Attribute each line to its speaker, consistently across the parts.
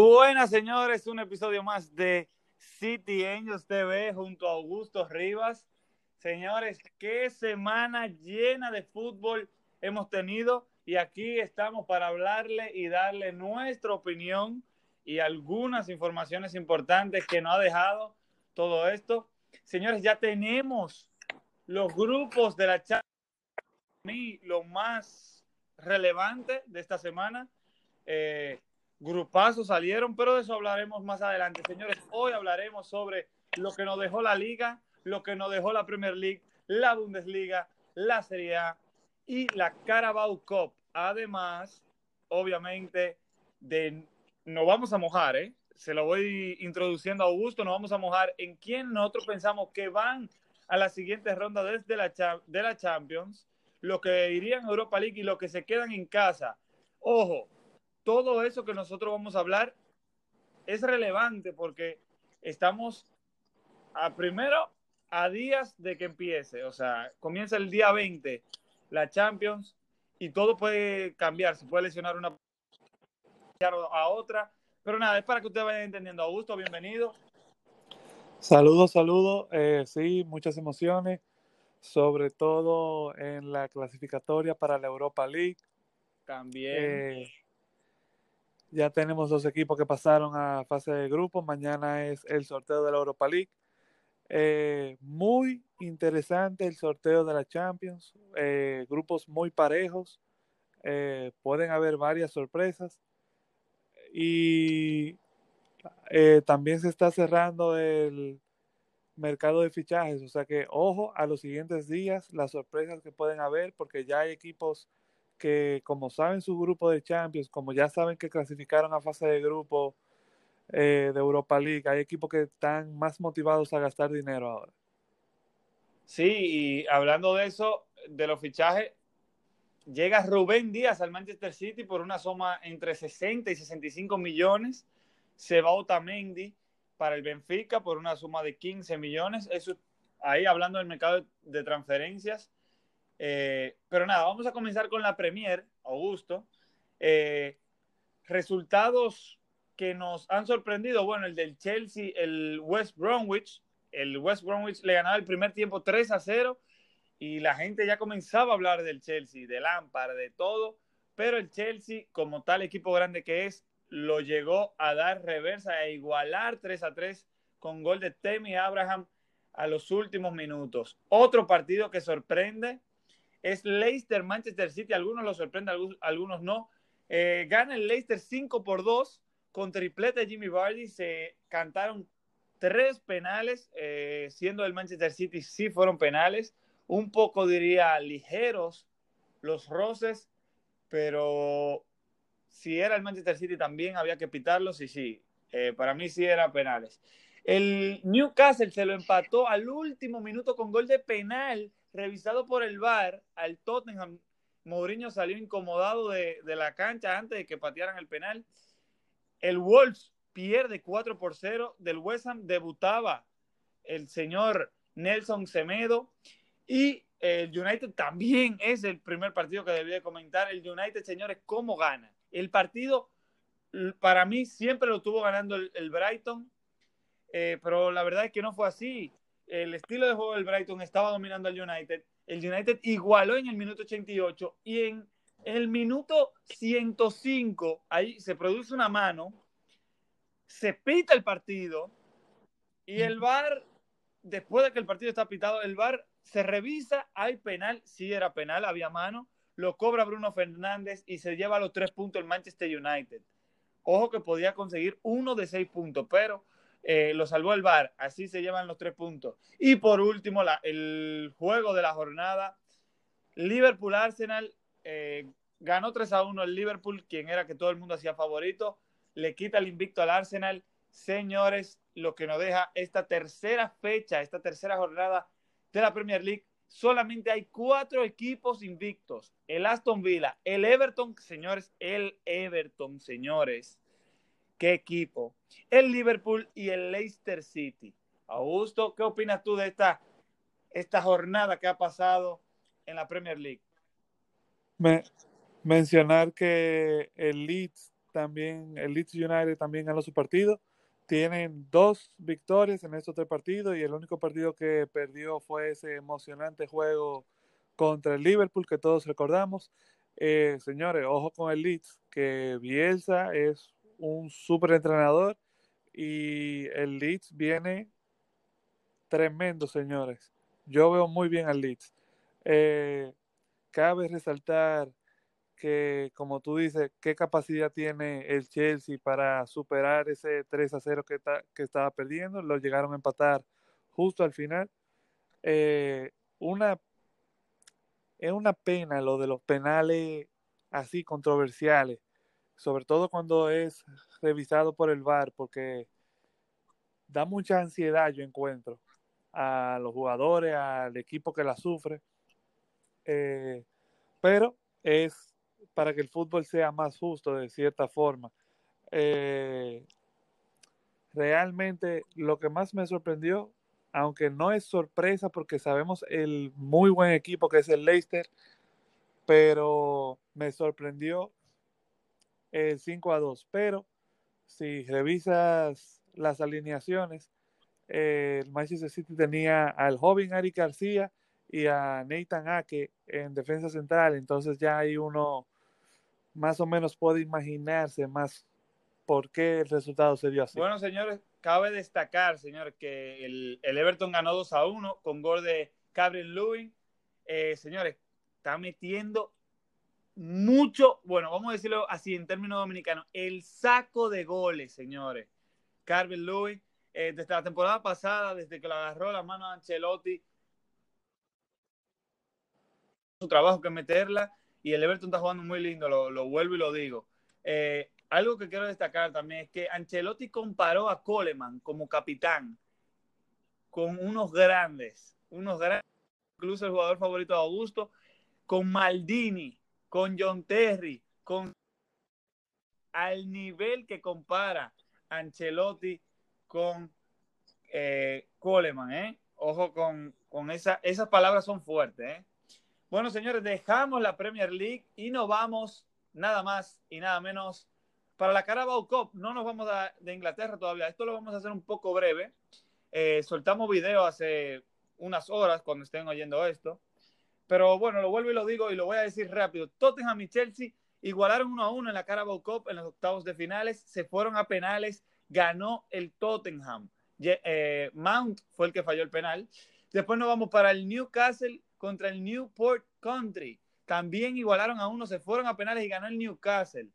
Speaker 1: Buenas señores, un episodio más de City Angels TV junto a Augusto Rivas. Señores, qué semana llena de fútbol hemos tenido y aquí estamos para hablarle y darle nuestra opinión y algunas informaciones importantes que nos ha dejado todo esto. Señores, ya tenemos los grupos de la Champions. mí, lo más relevante de esta semana. Eh, grupazos salieron, pero de eso hablaremos más adelante. Señores, hoy hablaremos sobre lo que nos dejó la liga, lo que nos dejó la Premier League, la Bundesliga, la Serie A y la Carabao Cup. Además, obviamente, de nos vamos a mojar, ¿eh? Se lo voy introduciendo a Augusto, nos vamos a mojar en quién nosotros pensamos que van a la siguiente ronda desde la, de la Champions, lo que irían a Europa League y lo que se quedan en casa. Ojo, todo eso que nosotros vamos a hablar es relevante porque estamos a primero a días de que empiece, o sea, comienza el día 20 la Champions y todo puede cambiar, se puede lesionar una a otra, pero nada, es para que ustedes vayan entendiendo. Augusto, bienvenido.
Speaker 2: Saludos, saludos. Eh, sí, muchas emociones, sobre todo en la clasificatoria para la Europa League.
Speaker 1: También.
Speaker 2: Eh, ya tenemos dos equipos que pasaron a fase de grupo. Mañana es el sorteo de la Europa League. Eh, muy interesante el sorteo de la Champions. Eh, grupos muy parejos. Eh, pueden haber varias sorpresas. Y también se está cerrando el mercado de fichajes. O sea que ojo a los siguientes días, las sorpresas que pueden haber, porque ya hay equipos que como saben su grupo de Champions, como ya saben que clasificaron a fase de grupo eh, de Europa League, hay equipos que están más motivados a gastar dinero ahora.
Speaker 1: Sí, y hablando de eso, de los fichajes, llega Rubén Díaz al Manchester City por una suma entre 60 y 65 millones. Se va Otamendi para el Benfica por una suma de 15 millones. Eso ahí hablando del mercado de transferencias. Eh, pero nada, vamos a comenzar con la Premier, Augusto. Eh, resultados que nos han sorprendido. Bueno, el del Chelsea, el West Bromwich. El West Bromwich le ganaba el primer tiempo 3 a 0 y la gente ya comenzaba a hablar del Chelsea, de Lampard, de todo. Pero el Chelsea, como tal equipo grande que es, lo llegó a dar reversa, a igualar 3 a 3 con gol de Temi Abraham a los últimos minutos. Otro partido que sorprende es Leicester, Manchester City. Algunos lo sorprenden, algunos no. Eh, gana el Leicester 5 por 2 con triplete de Jimmy Vardy. Se cantaron tres penales, eh, siendo el Manchester City sí fueron penales. Un poco diría ligeros los roces, pero si era el Manchester City también había que pitarlos y sí, eh, para mí sí eran penales. El Newcastle se lo empató al último minuto con gol de penal revisado por el VAR al Tottenham. Mourinho salió incomodado de, la cancha antes de que patearan el penal. El Wolves pierde 4 por 0 del West Ham. Debutaba el señor Nelson Semedo. Y el United también es el primer partido que debía comentar. El United, señores, ¿cómo gana? El partido, para mí, siempre lo tuvo ganando el, Brighton. Eh, pero la verdad es que no fue así el estilo de juego del Brighton estaba dominando al United. El United igualó en el minuto 88 y en el minuto 105, ahí se produce una mano, se pita el partido y el VAR, después de que el partido está pitado, el VAR se revisa, hay penal, sí era penal, había mano, lo cobra Bruno Fernández y se lleva los tres puntos el Manchester United. Ojo que podía conseguir uno de seis puntos, pero eh, lo salvó el VAR, así se llevan los tres puntos. Y por último, el juego de la jornada, Liverpool-Arsenal, eh, ganó 3 a 1 el Liverpool, quien era que todo el mundo hacía favorito, le quita el invicto al Arsenal. Señores, lo que nos deja esta tercera fecha, esta tercera jornada de la Premier League, solamente hay cuatro equipos invictos. El Aston Villa, el Everton, señores, el Everton, señores qué equipo. El Liverpool y el Leicester City. Augusto, ¿qué opinas tú de esta, esta jornada que ha pasado en la Premier League?
Speaker 2: mencionar que el Leeds también, el Leeds United también ganó su partido. Tienen dos victorias en estos tres partidos y el único partido que perdió fue ese emocionante juego contra el Liverpool que todos recordamos. Eh, señores, ojo con el Leeds, que Bielsa es un súper entrenador y el Leeds viene tremendo, señores. Yo veo muy bien al Leeds. Eh, cabe resaltar que, como tú dices, qué capacidad tiene el Chelsea para superar ese 3 a 0 que, que estaba perdiendo. Lo llegaron a empatar justo al final. Eh, una, es una pena lo de los penales así controversiales, sobre todo cuando es revisado por el VAR, porque da mucha ansiedad, yo encuentro, a los jugadores, al equipo que la sufre. Eh, pero es para que el fútbol sea más justo de cierta forma. Eh, realmente lo que más me sorprendió, aunque no es sorpresa porque sabemos el muy buen equipo que es el Leicester, pero me sorprendió el 5 a 2. Pero si revisas las alineaciones, eh, el Manchester City tenía al joven Ari García y a Nathan Ake en defensa central, entonces ya hay uno más o menos puede imaginarse más por qué el resultado se dio así.
Speaker 1: Bueno, señores, cabe destacar, señor, que el, Everton ganó 2 a 1 con gol de Gabriel Lewin. Eh, señores, está metiendo mucho, bueno, vamos a decirlo así en términos dominicanos, el saco de goles, señores. Carmen Lewin, eh, desde la temporada pasada, desde que lo agarró la mano a Ancelotti, su trabajo que meterla y el Everton está jugando muy lindo, lo, vuelvo y lo digo. Eh, algo que quiero destacar también es que Ancelotti comparó a Coleman como capitán con unos grandes, unos grandes, incluso el jugador favorito de Augusto, con Maldini, con John Terry, con al nivel que compara Ancelotti con eh, Coleman, ¿eh? Ojo con, con esa, esas palabras son fuertes, ¿eh? Bueno, señores, dejamos la Premier League y nos vamos nada más y nada menos para la Carabao Cup. No nos vamos de Inglaterra todavía. Esto lo vamos a hacer un poco breve. Eh, soltamos video hace unas horas cuando estén oyendo esto. Pero bueno, lo vuelvo y lo digo y lo voy a decir rápido. Tottenham y Chelsea igualaron uno a uno en la Carabao Cup en los octavos de finales. Se fueron a penales. Ganó el Tottenham. Eh, Mount fue el que falló el penal. Después nos vamos para el Newcastle contra el Newport Country. También igualaron a uno, se fueron a penales y ganó el Newcastle.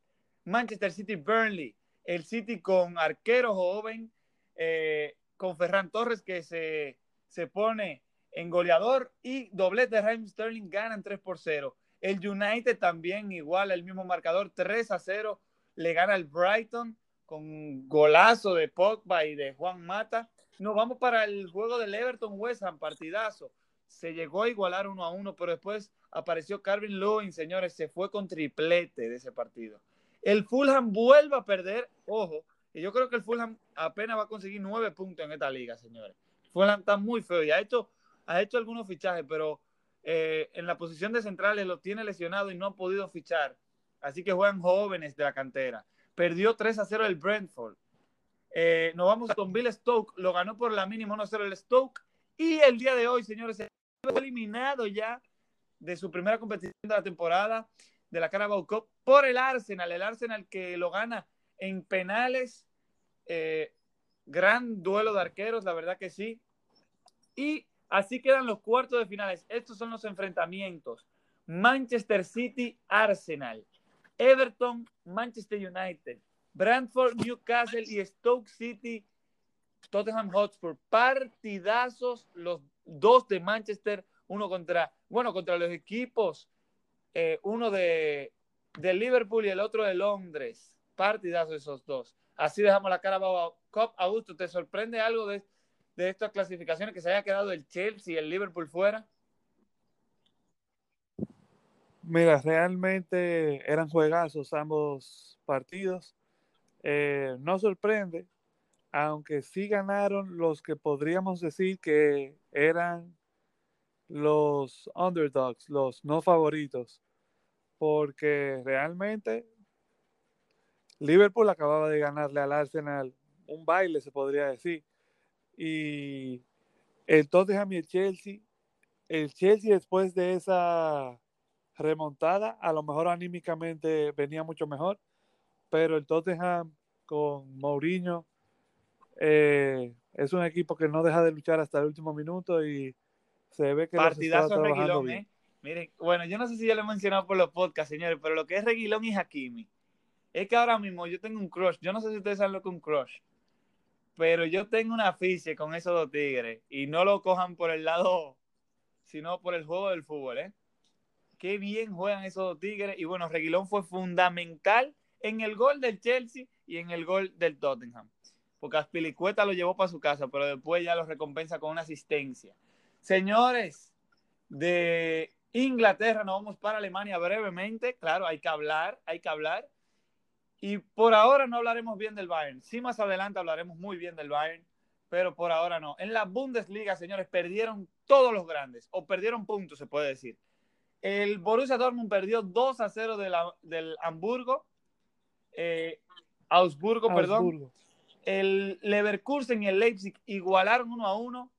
Speaker 1: Manchester City Burnley. El City con arquero joven, eh, con Ferran Torres que se, se pone en goleador y doblete de Raheem Sterling ganan 3 por 0. El United también igual el mismo marcador 3 a 0 le gana el Brighton con golazo de Pogba y de Juan Mata. Nos vamos para el juego del Everton West Ham, partidazo se llegó a igualar uno a uno, pero después apareció Carvin Lewin, señores, se fue con triplete de ese partido. El Fulham vuelve a perder, ojo, y yo creo que el Fulham apenas va a conseguir nueve puntos en esta liga, señores. Fulham está muy feo y ha hecho, ha hecho algunos fichajes, pero eh, en la posición de centrales lo tiene lesionado y no ha podido fichar. Así que juegan jóvenes de la cantera. Perdió 3 a 0 el Brentford. Eh, nos vamos con Bill Stoke, lo ganó por la mínima 1 a 0 el Stoke. Y el día de hoy, señores, eliminado ya de su primera competición de la temporada de la Carabao Cup por el Arsenal, el Arsenal que lo gana en penales, eh, gran duelo de arqueros, la verdad que sí. Y así quedan los cuartos de finales. Estos son los enfrentamientos. Manchester City, Arsenal, Everton, Manchester United, Brentford, Newcastle y Stoke City, Tottenham Hotspur. Partidazos los dos de Manchester, uno contra, bueno, contra los equipos, eh, uno de, de, Liverpool y el otro de Londres. Partidazo esos dos. Así dejamos la cara Cup. Augusto, ¿te sorprende algo de, de estas clasificaciones que se haya quedado el Chelsea y el Liverpool fuera?
Speaker 2: Mira, realmente eran juegazos ambos partidos. Eh, no sorprende aunque sí ganaron los que podríamos decir que eran los underdogs, los no favoritos, porque realmente Liverpool acababa de ganarle al Arsenal un baile, se podría decir. Y el Tottenham y el Chelsea, el Chelsea después de esa remontada, a lo mejor anímicamente venía mucho mejor, pero el Tottenham con Mourinho eh, es un equipo que no deja de luchar hasta el último minuto y se ve que
Speaker 1: partidazo Reguilón, ¿eh? Miren, bueno, yo no sé si ya lo he mencionado por los podcasts, señores, pero lo que es Reguilón y Hakimi, es que ahora mismo yo tengo un crush. Yo no sé si ustedes saben lo que es un crush, pero yo tengo una afición con esos dos tigres y no lo cojan por el lado, sino por el juego del fútbol, ¿eh? Qué bien juegan esos dos tigres. Y bueno, Reguilón fue fundamental en el gol del Chelsea y en el gol del Tottenham. Porque Aspilicueta lo llevó para su casa, pero después ya lo recompensa con una asistencia. Señores de Inglaterra, nos vamos para Alemania brevemente. Claro, hay que hablar, hay que hablar. Y por ahora no hablaremos bien del Bayern. Sí, más adelante hablaremos muy bien del Bayern, pero por ahora no. En la Bundesliga, señores, perdieron todos los grandes, o perdieron puntos, se puede decir. El Borussia Dortmund perdió 2 a 0 de del Hamburgo, eh, Augsburgo, perdón. El Leverkusen y el Leipzig igualaron 1 a 1.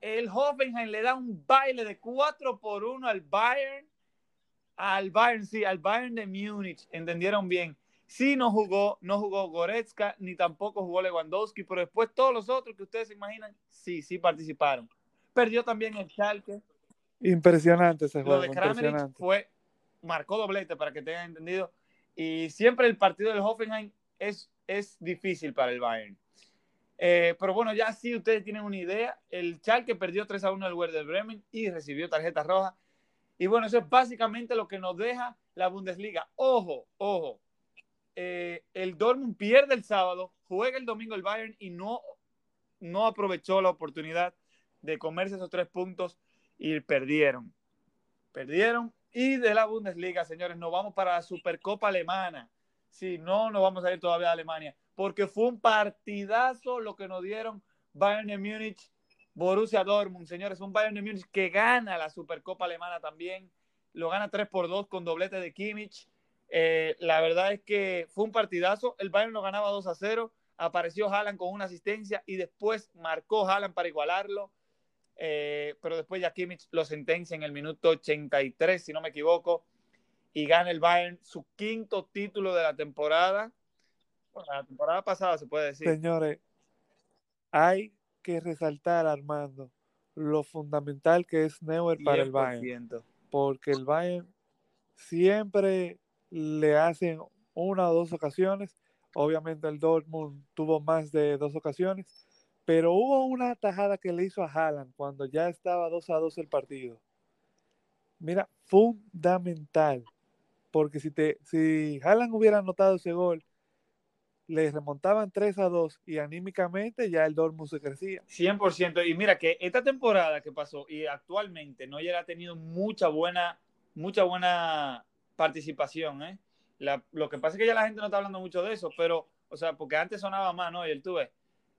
Speaker 1: El Hoffenheim le da un baile de 4 por 1 al Bayern. Al Bayern, sí, al Bayern de Múnich. ¿Entendieron bien? Sí, no jugó, no jugó Goretzka, ni tampoco jugó Lewandowski, pero después todos los otros que ustedes se imaginan, sí, sí participaron. Perdió también el Schalke.
Speaker 2: Impresionante ese juego. Lo de Kramaric
Speaker 1: fue, marcó doblete para que tengan entendido. Y siempre el partido del Hoffenheim es, es difícil para el Bayern. Eh, pero bueno, ya sí ustedes tienen una idea. El Schalke perdió 3 a 1 al Werder Bremen y recibió tarjeta roja. Y bueno, eso es básicamente lo que nos deja la Bundesliga. Ojo, ojo, eh, el Dortmund pierde el sábado, juega el domingo el Bayern y no, no aprovechó la oportunidad de comerse esos tres puntos y perdieron. Perdieron. Y de la Bundesliga, señores, nos vamos para la Supercopa Alemana. Si no, no vamos a ir todavía a Alemania, porque fue un partidazo lo que nos dieron Bayern de Múnich, Borussia Dortmund, señores, un Bayern de Múnich que gana la Supercopa Alemana también, lo gana 3 por 2 con doblete de Kimmich eh, la verdad es que fue un partidazo. El Bayern lo ganaba 2 a 0. Apareció Haaland con una asistencia y después marcó Haaland para igualarlo. Eh, pero después ya Kimmich lo sentencia en el minuto 83, si no me equivoco, y gana el Bayern su quinto título de la temporada. la temporada pasada se puede decir.
Speaker 2: Señores, hay que resaltar, Armando, lo fundamental que es Neuer para el Bayern. Porque el Bayern siempre le hacen una o dos ocasiones. Obviamente el Dortmund tuvo más de dos ocasiones, pero hubo una tajada que le hizo a Haaland cuando ya estaba 2 a 2 el partido. Mira, fundamental, porque si, te, si Haaland hubiera anotado ese gol, le remontaban 3 a 2 y anímicamente ya el Dortmund se crecía.
Speaker 1: 100%. Y mira que esta temporada que pasó y actualmente no ha tenido mucha buena, mucha buena participación, ¿eh? lo que pasa es que ya la gente no está hablando mucho de eso, pero, o sea, porque antes sonaba más, ¿no? Y él tuve.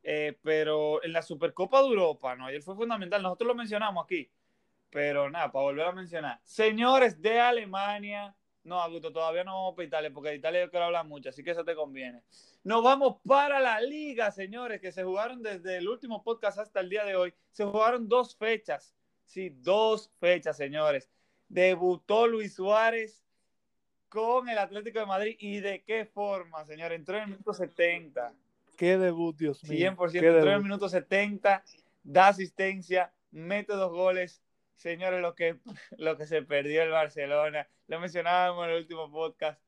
Speaker 1: Eh, pero en la Supercopa de Europa, ¿no? Y él fue fundamental. Nosotros lo mencionamos aquí. Pero nada, para volver a mencionar. Señores de Alemania. No, Augusto, todavía no vamos para Italia, porque de Italia yo quiero hablar mucho, así que eso te conviene. Nos vamos para la liga, señores, que se jugaron desde el último podcast hasta el día de hoy. Se jugaron dos fechas. Sí, dos fechas, señores. Debutó Luis Suárez con el Atlético de Madrid y de qué forma, señor. Entró en el minuto 70.
Speaker 2: Qué debut, Dios mío.
Speaker 1: 100%. Entró en el minuto 70, da asistencia, mete dos goles. Señores, lo que, lo que se perdió el Barcelona, lo mencionábamos en el último podcast.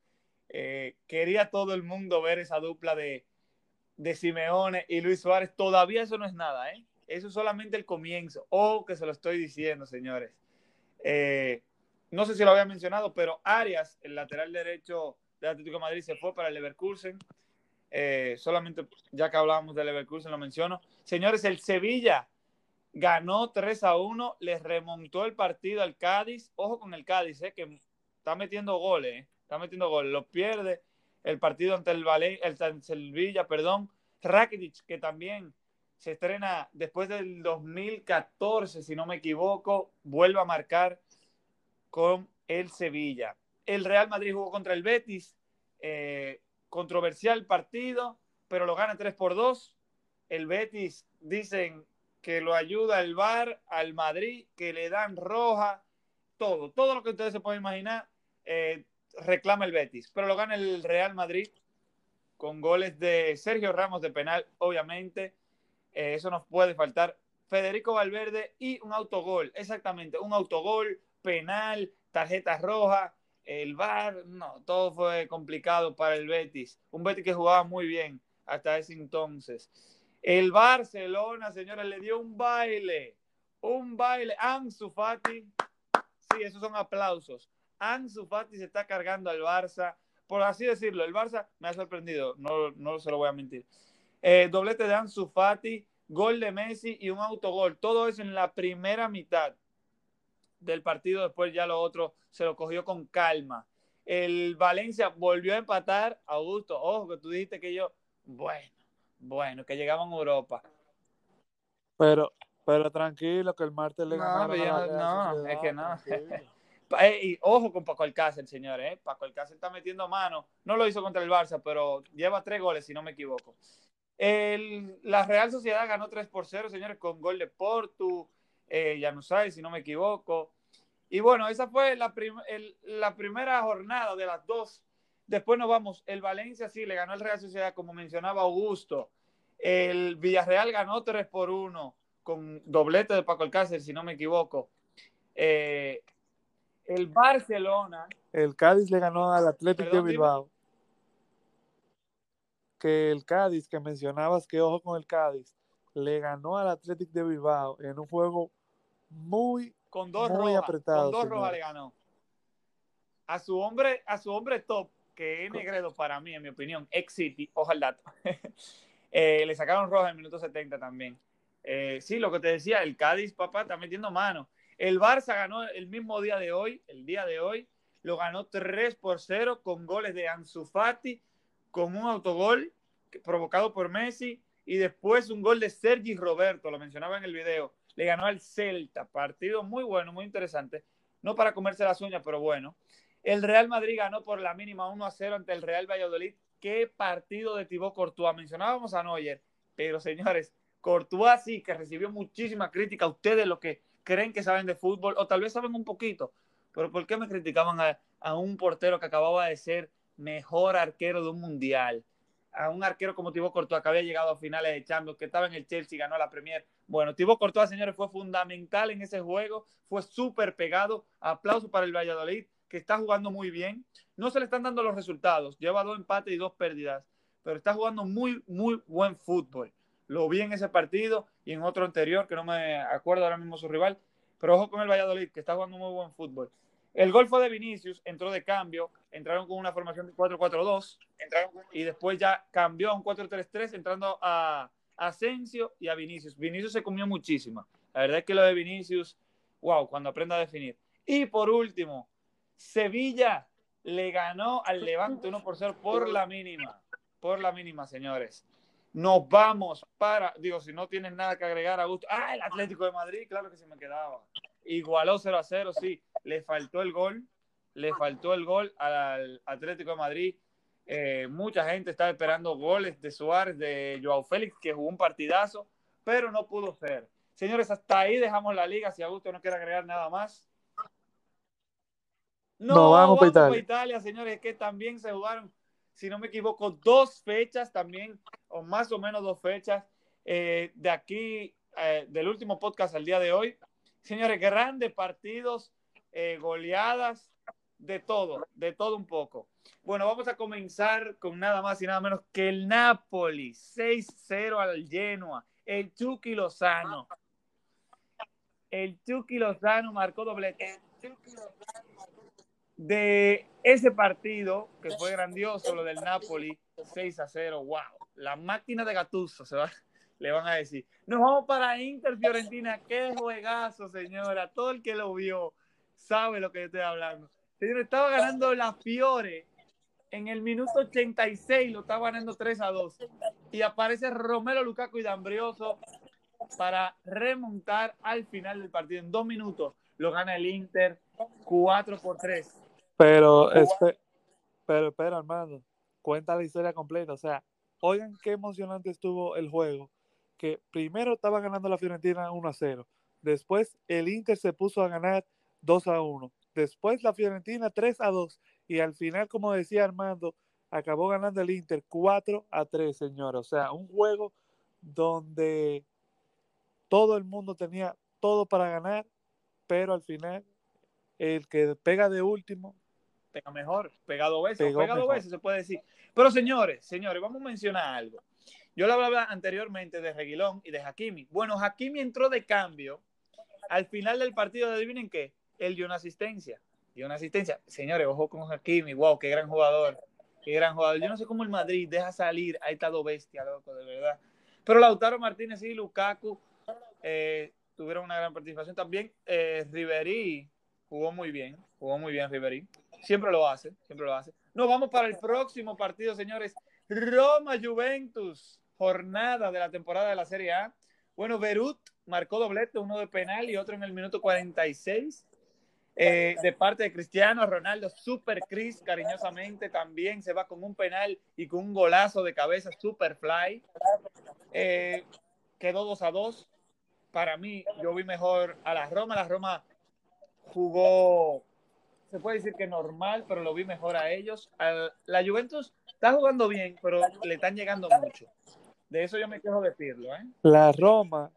Speaker 1: Eh, quería todo el mundo ver esa dupla de, de Simeone y Luis Suárez. Todavía eso no es nada, ¿eh? Eso es solamente el comienzo. Oh, que se lo estoy diciendo, señores. Eh, no sé si lo había mencionado, pero Arias, el lateral derecho del Atlético de Madrid, se fue para el Leverkusen. Eh, solamente ya que hablábamos del Leverkusen lo menciono. Señores, el Sevilla ganó 3 a 1, les remontó el partido al Cádiz. Ojo con el Cádiz, eh, que está metiendo goles, eh, está metiendo goles, lo pierde el partido ante el, el Sevilla, perdón. Rakitic, que también se estrena después del 2014, si no me equivoco, vuelve a marcar con el Sevilla. El Real Madrid jugó contra el Betis, eh, controversial partido, pero lo gana 3 por 2. El Betis dicen que lo ayuda el VAR al Madrid, que le dan roja, todo, todo lo que ustedes se pueden imaginar, eh, reclama el Betis, pero lo gana el Real Madrid con goles de Sergio Ramos de penal, obviamente, eh, eso nos puede faltar. Federico Valverde y un autogol, exactamente, un autogol, penal, tarjeta roja, el VAR, no, todo fue complicado para el Betis. Un Betis que jugaba muy bien hasta ese entonces. El Barcelona, señores, le dio un baile, un baile. Ansu Fati, sí, esos son aplausos. Ansu Fati se está cargando al Barça, por así decirlo. El Barça me ha sorprendido, no, no se lo voy a mentir. Eh, doblete de Ansu Fati, gol de Messi y un autogol. Todo eso en la primera mitad del partido. Después ya lo otro se lo cogió con calma. El Valencia volvió a empatar. Augusto, ojo que tú dijiste que yo, bueno, bueno, que llegaban a Europa.
Speaker 2: Pero, pero tranquilo, que el martes le
Speaker 1: no, no, es que no. Eh, y ojo con Paco Alcácer, señores. ¿eh? Paco Alcácer está metiendo mano. No lo hizo contra el Barça, pero lleva tres goles, si no me equivoco. El, la Real Sociedad ganó 3 por 0, señores, con gol de Portu, eh, Januzaj, si no me equivoco. Y bueno, esa fue la, la primera jornada de las dos Después nos vamos, el Valencia sí le ganó el Real Sociedad, como mencionaba Augusto. El Villarreal ganó 3 por 1 con doblete de Paco Alcácer, si no me equivoco. Eh, el Barcelona.
Speaker 2: El Cádiz le ganó al Atlético de Bilbao. Que el Cádiz, que mencionabas que ojo con el Cádiz, le ganó al Atlético de Bilbao en un juego muy,
Speaker 1: con dos muy apretado. Con dos rojas le ganó. A su hombre, a su hombre top, que es Negredo para mí, en mi opinión, ex City, ojalá. eh, le sacaron roja en el minuto 70 también. Eh, sí, lo que te decía, el Cádiz, papá, está metiendo mano. El Barça ganó el mismo día de hoy, el día de hoy, lo ganó 3 por 0 con goles de Ansu Fati, con un autogol provocado por Messi y después un gol de Sergi Roberto, lo mencionaba en el video. Le ganó al Celta, partido muy bueno, muy interesante. No para comerse las uñas, pero bueno. El Real Madrid ganó por la mínima 1 a 0 ante el Real Valladolid. Qué partido de Thibaut Courtois. Mencionábamos a Neuer, pero señores, Courtois sí que recibió muchísima crítica. Ustedes los que creen que saben de fútbol, o tal vez saben un poquito, pero ¿por qué me criticaban a, un portero que acababa de ser mejor arquero de un mundial? A un arquero como Thibaut Courtois que había llegado a finales de Champions, que estaba en el Chelsea ganó la Premier. Bueno, Thibaut Courtois, señores, fue fundamental en ese juego, fue súper pegado. Aplauso para el Valladolid que está jugando muy bien. No se le están dando los resultados, lleva dos empates y dos pérdidas, pero está jugando muy, muy buen fútbol. Lo vi en ese partido y en otro anterior, que no me acuerdo ahora mismo su rival, pero ojo con el Valladolid, que está jugando muy buen fútbol. El gol fue de Vinicius, entró de cambio, entraron con una formación de 4-4-2 y después ya cambió a un 4-3-3 entrando a Asensio y a Vinicius. Vinicius se comió muchísimo. La verdad es que lo de Vinicius, wow, cuando aprenda a definir. Y por último, Sevilla le ganó al Levante 1 por 0 por la mínima. Por la mínima, señores. Nos vamos para, digo, si no tienes nada que agregar, a gusto. Ah, el Atlético de Madrid, claro que se me quedaba. Igualó 0 a 0, sí. Le faltó el gol. Le faltó el gol al Atlético de Madrid. Eh, mucha gente estaba esperando goles de Suárez, de Joao Félix, que jugó un partidazo, pero no pudo ser. Señores, hasta ahí dejamos la liga. Si Augusto no quiere agregar nada más. No, vamos, para Italia. señores, que también se jugaron, si no me equivoco, dos fechas también, o más o menos dos fechas, eh, de aquí, eh, del último podcast al día de hoy. Señores, grandes partidos, eh, goleadas, de todo, de todo un poco. Bueno, vamos a comenzar con nada más y nada menos que el Napoli, 6-0 al Genoa, el Chucky Lozano. El Chucky Lozano marcó doblete. De ese partido, que fue grandioso, lo del Napoli, 6 a 0, wow, la máquina de Gattuso, se va, le van a decir. Nos vamos para Inter Fiorentina, qué juegazo, señora, todo el que lo vio sabe lo que yo estoy hablando. Señor, estaba ganando la Fiore en el minuto 86, lo estaba ganando 3 a 2. Y aparece Romero Lukaku y Dambrioso para remontar al final del partido. En dos minutos lo gana el Inter 4 por 3.
Speaker 2: Pero, este, pero espera, hermano. cuenta la historia completa. O sea, oigan qué emocionante estuvo el juego. Que primero estaba ganando la Fiorentina 1 a 0. Después el Inter se puso a ganar 2 a 1. Después la Fiorentina 3 a 2. Y al final, como decía Armando, acabó ganando el Inter 4 a 3, señores. O sea, un juego donde todo el mundo tenía todo para ganar, pero al final el que pega de último
Speaker 1: pega mejor, pegado veces, pegado veces se puede decir. Pero señores, señores, vamos a mencionar algo. Yo le hablaba anteriormente de Reguilón y de Hakimi. Bueno, Hakimi entró de cambio. Al final del partido, adivinen qué, él dio una asistencia. Dio una asistencia. Señores, ojo con Hakimi, wow, qué gran jugador. Qué gran jugador. Yo no sé cómo el Madrid deja salir a esta bestia, loco, de verdad. Pero Lautaro Martínez y Lukaku eh, tuvieron una gran participación. También eh, Ribery jugó muy bien, jugó muy bien Ribery. Siempre lo hace, siempre lo hace. Nos vamos para el próximo partido, señores. Roma-Juventus, jornada de la temporada de la Serie A. Bueno, Berut marcó doblete, uno de penal y otro en el minuto 46. Eh, de parte de Cristiano Ronaldo, Super Chris, cariñosamente también se va con un penal y con un golazo de cabeza, Super Fly. Eh, quedó 2 a 2. Para mí, yo vi mejor a la Roma. La Roma jugó, se puede decir que normal, pero lo vi mejor a ellos. la Juventus está jugando bien, pero le están llegando mucho. De eso yo me quejo decirlo. ¿eh?
Speaker 2: La Roma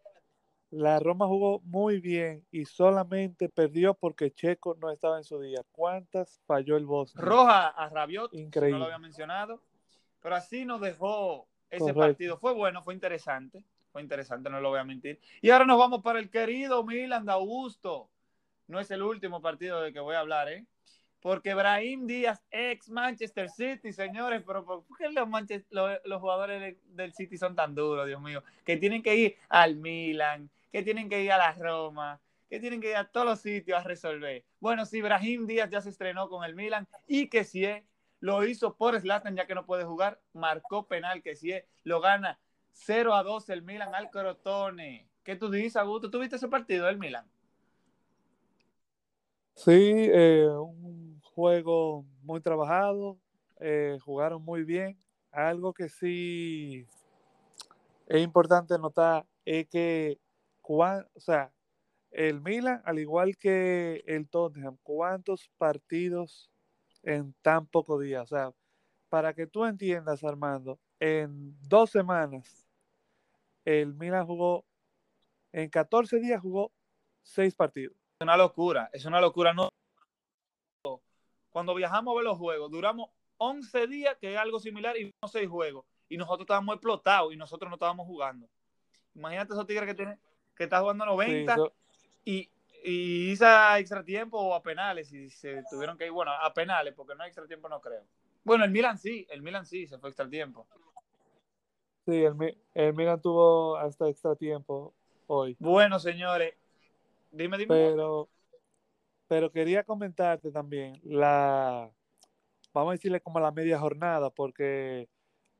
Speaker 2: la Roma jugó muy bien y solamente perdió porque Checo no estaba en su día. ¿Cuántas falló el Bosque?
Speaker 1: Roja a Rabiot, Increíble. no lo había mencionado. Pero así nos dejó ese partido. Fue bueno, fue interesante. Fue interesante, no lo voy a mentir. Y ahora nos vamos para el querido Milan de Augusto. No es el último partido del que voy a hablar, ¿eh? Porque Brahim Díaz, ex Manchester City, señores, pero ¿por qué los, los jugadores del City son tan duros, Dios mío? Que tienen que ir al Milan, que tienen que ir a la Roma, que tienen que ir a todos los sitios a resolver. Bueno, si Brahim Díaz ya se estrenó con el Milan y que si lo hizo por Zlatan ya que no puede jugar, marcó penal que si lo gana 0 a 2 el Milan al Crotone. ¿Qué tú dices, Augusto? ¿Tú viste ese partido del Milan?
Speaker 2: Sí, eh, un juego muy trabajado, eh, jugaron muy bien. Algo que sí es importante notar es que o sea, el Milan, al igual que el Tottenham, ¿cuántos partidos en tan pocos días? O sea, para que tú entiendas, Armando, en dos semanas, el Milan jugó, en 14 días jugó seis partidos.
Speaker 1: Es una locura, es una locura. No, cuando viajamos a ver los juegos, duramos 11 días, que es algo similar, y no seis juegos. Y nosotros estábamos explotados y nosotros no estábamos jugando. Imagínate esos tigres que tienen que está jugando 90 y, y hizo extra tiempo o a penales y se tuvieron que ir, bueno, a penales, porque no hay extra tiempo, no creo. Bueno, el Milan sí, el Milan sí, se fue extra tiempo.
Speaker 2: Sí, el, el Milan tuvo hasta extra tiempo hoy.
Speaker 1: Bueno, señores, dime, dime.
Speaker 2: Pero, pero quería comentarte también la, vamos a decirle como la media jornada, porque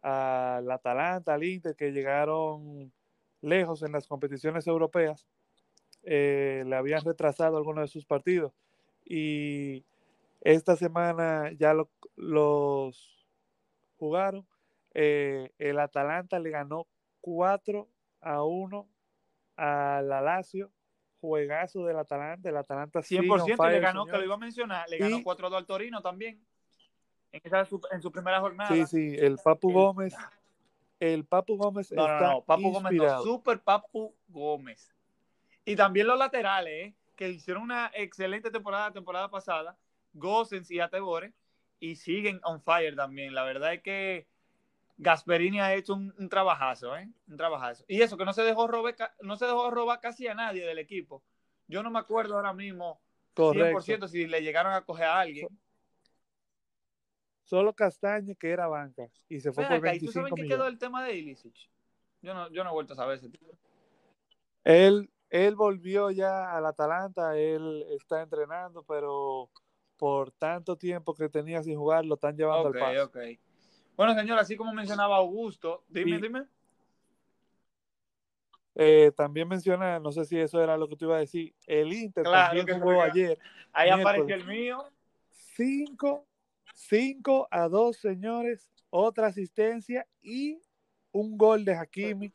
Speaker 2: al Atalanta, al Inter, que llegaron lejos en las competiciones europeas, eh, le habían retrasado algunos de sus partidos. Y esta semana ya los jugaron. Eh, el Atalanta le ganó 4 a 1 al Lazio. Juegazo del Atalanta. El Atalanta
Speaker 1: 100% le ganó, que lo iba a mencionar. Le ganó 4 a 2 al Torino también. En, su, primera jornada.
Speaker 2: Sí, sí. El Papu Gómez el Papu Gómez no, está no, no,
Speaker 1: Papu
Speaker 2: Gómez no,
Speaker 1: Super Papu Gómez. Y también los laterales, ¿eh? que hicieron una excelente temporada temporada pasada, Gosens y Atebore, y siguen on fire también. La verdad es que Gasperini ha hecho un, trabajazo, ¿eh? Un trabajazo. Y eso, que no se dejó robar, no se dejó robar casi a nadie del equipo. Yo no me acuerdo ahora mismo Correcto. 100% si le llegaron a coger a alguien.
Speaker 2: Solo Castaña, que era banca, y se fue por 25 ¿y tú sabes qué quedó
Speaker 1: el tema de Ilicic? Yo no, yo no he vuelto a saber ese tipo.
Speaker 2: Él, él volvió ya al Atalanta, él está entrenando, pero por tanto tiempo que tenía sin jugar, lo están llevando al paso.
Speaker 1: Ok, Bueno, señor, así como mencionaba Augusto, dime, dime.
Speaker 2: Eh, también menciona, no sé si eso era lo que tú ibas a decir, el Inter también jugó ayer.
Speaker 1: Ahí apareció el mío.
Speaker 2: Cinco 5 a 2, señores, otra asistencia y un gol de Hakimi.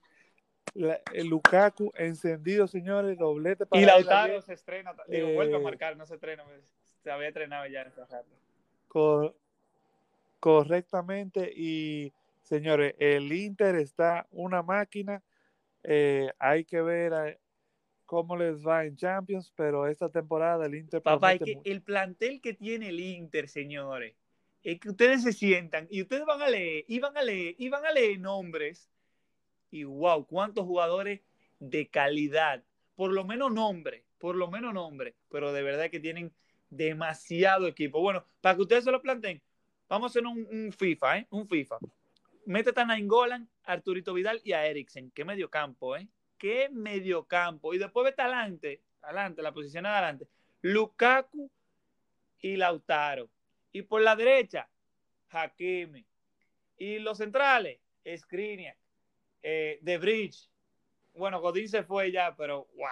Speaker 2: el Lukaku encendido, señores, doblete
Speaker 1: para Y Lautaro se estrena, digo, vuelve a eh, marcar, no se estrena, pues, se había entrenado ya en esta
Speaker 2: rato. Correctamente y señores, el Inter está una máquina. Eh, hay que ver cómo les va en Champions, pero esta temporada el Inter.
Speaker 1: Papá, que el plantel que tiene el Inter, señores, es que ustedes se sientan y ustedes van a leer, y van a leer, y van a leer nombres, y wow, cuántos jugadores de calidad, por lo menos nombre, por lo menos nombre, pero de verdad que tienen demasiado equipo. Bueno, para que ustedes se lo planteen, vamos a hacer un, FIFA, ¿eh? Un FIFA. Métete a Nainggolan, Arturito Vidal y a Eriksen. Qué medio campo, ¿eh? Qué medio campo. Y después vete adelante, adelante, la posición adelante. Lukaku y Lautaro. Y por la derecha, Hakimi. Y los centrales, Skriniar, eh. Bueno, Godín se fue ya, pero wow.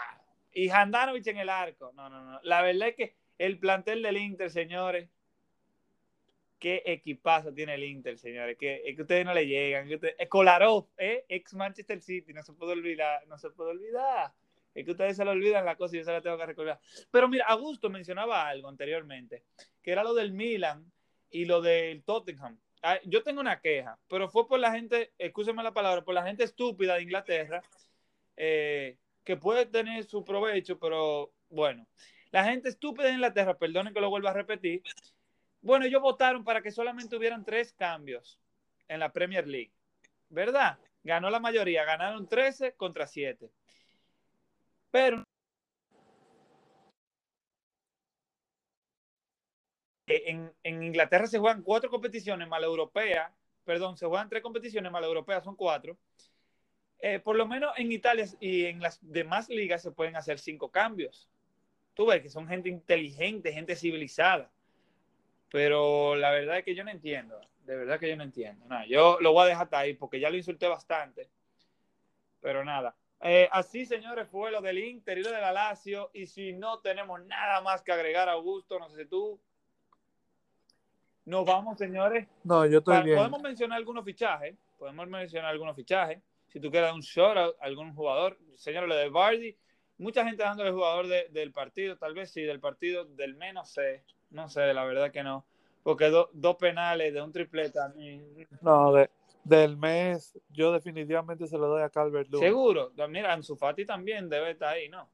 Speaker 1: Y Handanovic en el arco. No, no, no. La verdad es que el plantel del Inter, señores, qué equipazo tiene el Inter, señores. Que, es que ustedes no le llegan. Que Kolarov, eh, ex Manchester City, no se puede olvidar, no se puede olvidar. Es que ustedes se lo olvidan la cosa y yo se la tengo que recordar. Pero mira, Augusto mencionaba algo anteriormente, que era lo del Milan y lo del Tottenham. Ah, yo tengo una queja, pero fue por la gente, escúcheme la palabra, por la gente estúpida de Inglaterra, eh, que puede tener su provecho, pero bueno, la gente estúpida de Inglaterra, perdonen que lo vuelva a repetir, bueno, ellos votaron para que solamente hubieran tres cambios en la Premier League, ¿verdad? Ganó la mayoría, ganaron 13 contra 7. Pero en, Inglaterra se juegan cuatro competiciones más la europea, perdón, se juegan tres competiciones más europea, son cuatro. Eh, por lo menos en Italia y en las demás ligas se pueden hacer cinco cambios. Tú ves que son gente inteligente, gente civilizada. Pero la verdad es que yo no entiendo. De verdad que yo no entiendo. yo lo voy a dejar ahí porque ya lo insulté bastante. Pero nada. Eh, así, señores, fue lo del Inter y lo de la Lazio. Y si no tenemos nada más que agregar, Augusto, no sé si tú. Nos vamos, señores.
Speaker 2: No, yo estoy bien.
Speaker 1: Podemos mencionar algunos fichajes. Podemos mencionar algunos fichajes. Si tú quieres un short a algún jugador. Señores, lo de Bardi. Mucha gente dándole jugador del partido. Tal vez sí, del partido del menos sé. No sé, la verdad que no. Porque dos penales de un triplete a mí.
Speaker 2: No, de, del mes, yo definitivamente se lo doy a Calvert Lewin.
Speaker 1: Seguro. Mira, Ansu Fati también debe estar ahí, ¿no?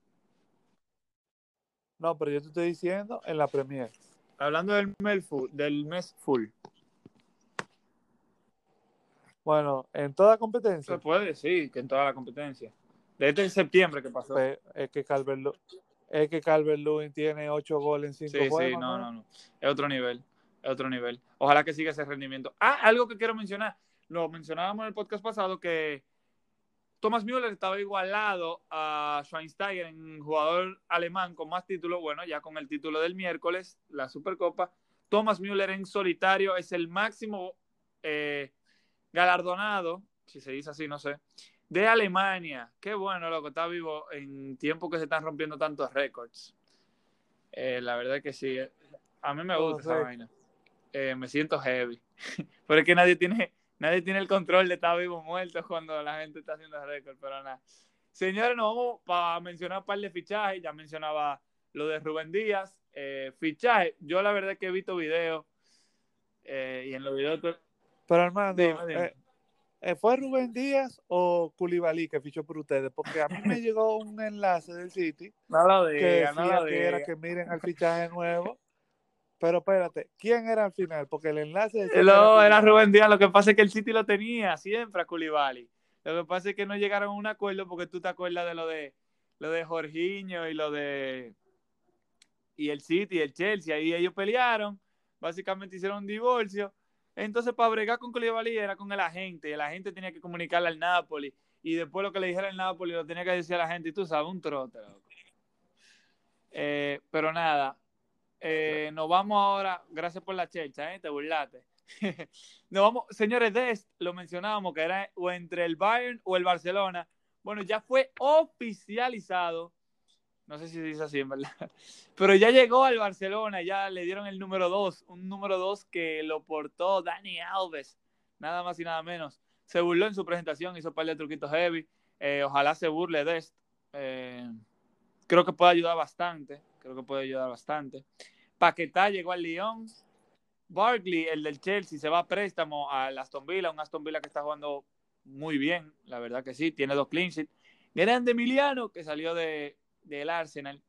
Speaker 2: No, pero yo te estoy diciendo en la Premier.
Speaker 1: Hablando del mes full. Del mes full.
Speaker 2: Bueno, en toda competencia.
Speaker 1: Se puede, sí, que en toda la competencia. Desde septiembre que pasó.
Speaker 2: Pues, es que Calvert, es que Calvert Lewin tiene ocho goles en cinco juegos. Sí,
Speaker 1: no, no, no. Es otro nivel. Es otro nivel. Ojalá que siga ese rendimiento. Ah, algo que quiero mencionar lo mencionábamos en el podcast pasado que Thomas Müller estaba igualado a Schweinsteiger en jugador alemán con más títulos. Bueno, ya con el título del miércoles, la Supercopa. Thomas Müller en solitario es el máximo eh, galardonado, si se dice así, no sé, de Alemania. Qué bueno, loco, está vivo en tiempo que se están rompiendo tantos récords. Eh, la verdad que sí. Eh, a mí me gusta esa vaina. me siento heavy. Pero es que nadie tiene nadie tiene el control de estar vivo o muerto cuando la gente está haciendo récord, pero nada. Señores, nos vamos para mencionar un par de fichajes. Ya mencionaba lo de Rubén Díaz. Eh, fichaje, yo la verdad que he visto videos eh, y en los videos.
Speaker 2: Pero hermano, eh, eh, ¿fue Rubén Díaz o Culibalí que fichó por ustedes? Porque a mí me llegó un enlace del City
Speaker 1: nada de, que decía
Speaker 2: que era que miren al fichaje nuevo pero espérate, ¿quién era al final? Porque el enlace...
Speaker 1: No, era, Rubén Díaz. Lo que pasa es que el City lo tenía siempre a Koulibaly. Lo que pasa es que no llegaron a un acuerdo porque tú te acuerdas de lo de lo de Jorginho y lo de... Y el City y el Chelsea. Ahí ellos pelearon. Básicamente hicieron un divorcio. Entonces, para bregar con Koulibaly era con el agente. El agente tenía que comunicarle al Napoli. Y después lo que le dijera al Napoli lo tenía que decir a la gente. Y tú sabes, un trote, eh, pero nada, eh, nos vamos ahora, gracias por la checha, ¿eh? te burlaste. nos vamos, señores, de lo mencionábamos que era o entre el Bayern o el Barcelona. Bueno, ya fue oficializado. No sé si se dice así, en verdad. Pero ya llegó al Barcelona, ya le dieron el número 2, un número 2 que lo portó Dani Alves nada más y nada menos. Se burló en su presentación, hizo un par de truquitos heavy. Eh, ojalá se burle de esto. Eh, creo que puede ayudar bastante. Creo que puede ayudar bastante. Paquetá llegó al Lyon. Barkley, el del Chelsea, se va a préstamo al Aston Villa, un Aston Villa que está jugando muy bien, la verdad que sí, tiene dos clean sheets. Grande Emiliano, que salió de, del Arsenal.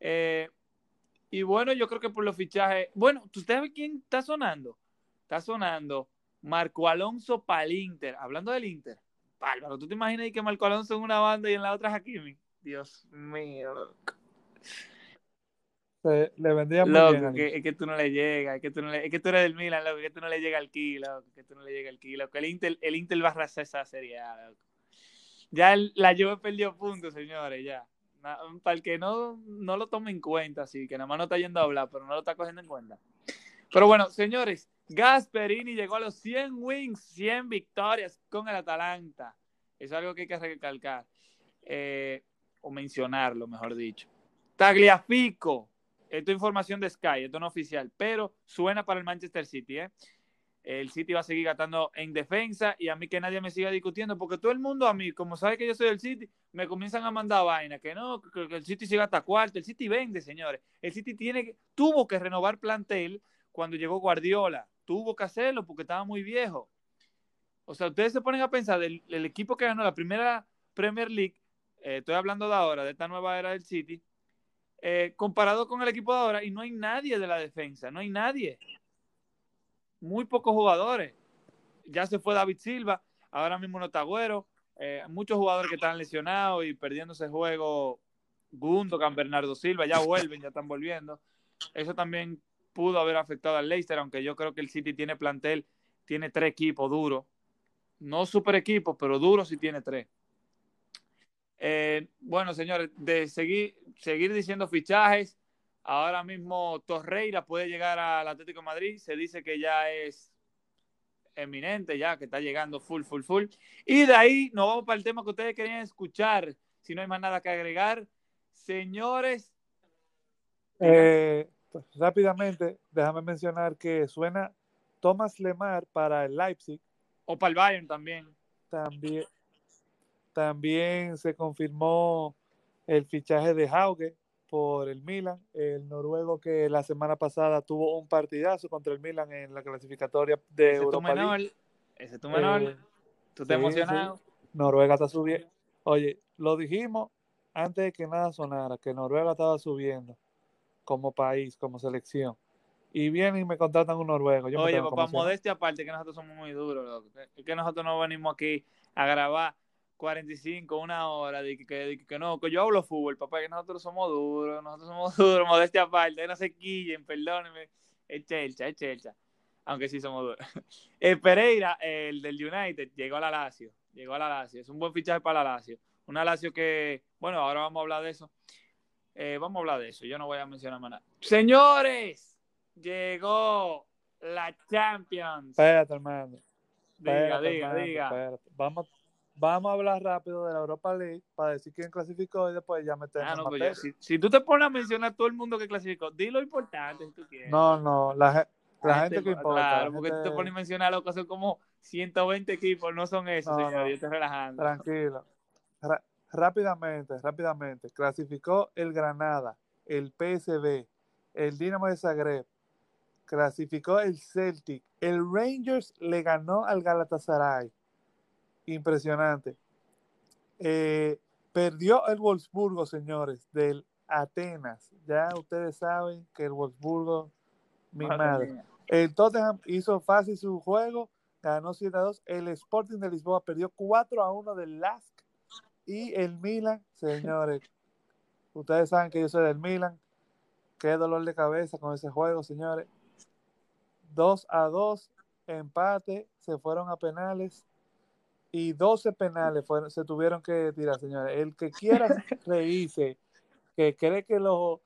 Speaker 1: Eh, y bueno, yo creo que por los fichajes. Bueno, ¿usted sabe quién está sonando? Está sonando Marco Alonso para el Inter. Hablando del Inter. Bárbaro, ¿tú te imaginas que Marco Alonso en una banda y en la otra Hakimi? Dios mío.
Speaker 2: le vendría muy
Speaker 1: loco, bien. es que tú no le llegas, es que tú, no le, es que tú eres del Milan, loco, que tú no le llega al kilo, que tú no le llega al kilo. Que el Inter, el Inter va a arrasar esa serie, loco. Ya la Juve perdió puntos, señores, ya. Para el que no, no lo tome en cuenta, así que nada más no está yendo a hablar, pero no lo está cogiendo en cuenta. Pero bueno, señores, Gasperini llegó a los 100 wins, 100 victorias con el Atalanta. Es algo que hay que recalcar. Eh, o mencionarlo, mejor dicho. Tagliafico. Esto es información de Sky, esto no es oficial, pero suena para el Manchester City. ¿eh? El City va a seguir gastando en defensa y a mí que nadie me siga discutiendo, porque todo el mundo a mí, como sabe que yo soy del City, me comienzan a mandar vaina, que no, que, el City siga hasta cuarto. El City vende, señores. El City tiene, tuvo que renovar plantel cuando llegó Guardiola. Tuvo que hacerlo porque estaba muy viejo. O sea, ustedes se ponen a pensar del, equipo que ganó la primera Premier League, eh, estoy hablando de ahora, de esta nueva era del City, eh, comparado con el equipo de ahora, y no hay nadie de la defensa, no hay nadie. Muy pocos jugadores. Ya se fue David Silva, ahora mismo no está Agüero, eh, muchos jugadores que están lesionados y perdiendo ese juego. Gundogan, Bernardo Silva, ya vuelven, ya están volviendo. Eso también pudo haber afectado al Leicester, aunque yo creo que el City tiene plantel, tiene tres equipos duros. No super equipos, pero duros sí tiene tres. Eh, bueno, señores, de seguir, seguir diciendo fichajes, ahora mismo Torreira puede llegar al Atlético de Madrid, se dice que ya es eminente, ya que está llegando full, full, full. Y de ahí nos vamos para el tema que ustedes querían escuchar, si no hay más nada que agregar. Señores.
Speaker 2: Eh, pues, rápidamente, déjame mencionar que suena Thomas Lemar para el Leipzig.
Speaker 1: O para el Bayern también.
Speaker 2: También, también se confirmó el fichaje de Hauge por el Milan, el noruego que la semana pasada tuvo un partidazo contra el Milan en la clasificatoria de ese Europa menor,
Speaker 1: Ese tu menor, eh, tú te emocionado.
Speaker 2: Noruega está subiendo. Oye, lo dijimos antes de que nada sonara, que Noruega estaba subiendo como país, como selección. Y vienen y me contratan un noruego.
Speaker 1: Oye, papá, modestia aparte, que nosotros somos muy duros, Es que nosotros no venimos aquí a grabar 45, una hora, de que, que, no, que yo hablo fútbol, papá, que nosotros somos duros, nosotros somos duros, modestia aparte, no se quillen, perdónenme. Es chelcha, es chelcha. Aunque sí somos duros. Eh, Pereira, el del United, llegó a la Lazio. Llegó a la Lazio. Es un buen fichaje para la Lazio. Una Lazio que, bueno, ahora vamos a hablar de eso. Eh, vamos a hablar de eso. Yo no voy a mencionar más nada. Señores, llegó la Champions.
Speaker 2: Espérate, hermano.
Speaker 1: diga, diga, diga.
Speaker 2: Vamos, vamos a hablar rápido de la Europa League para decir quién clasificó y después ya metemos ah, no,
Speaker 1: pues si, si, tú te pones a mencionar a todo el mundo que clasificó, di lo importante si tú quieres.
Speaker 2: No, no, la, la, gente, que importa.
Speaker 1: Claro, porque tú te pones a mencionar lo que son como 120 equipos, no son esos, señor, yo estoy relajando.
Speaker 2: Tranquilo rápidamente, rápidamente, clasificó el Granada, el PSV, el Dinamo de Zagreb, clasificó el Celtic, el Rangers le ganó al Galatasaray, impresionante. Eh, perdió el Wolfsburgo, señores, del Atenas. Ya ustedes saben que el Wolfsburgo, mi madre. El Tottenham hizo fácil su juego, ganó 7 a 2. El Sporting de Lisboa perdió 4 a 1 del Lask y el Milan, señores, ustedes saben que yo soy del Milan. Qué dolor de cabeza con ese juego, señores. 2 a 2, empate, se fueron a penales y 12 penales fueron, se tuvieron que tirar, señores. El que quiera reírse, que cree que lo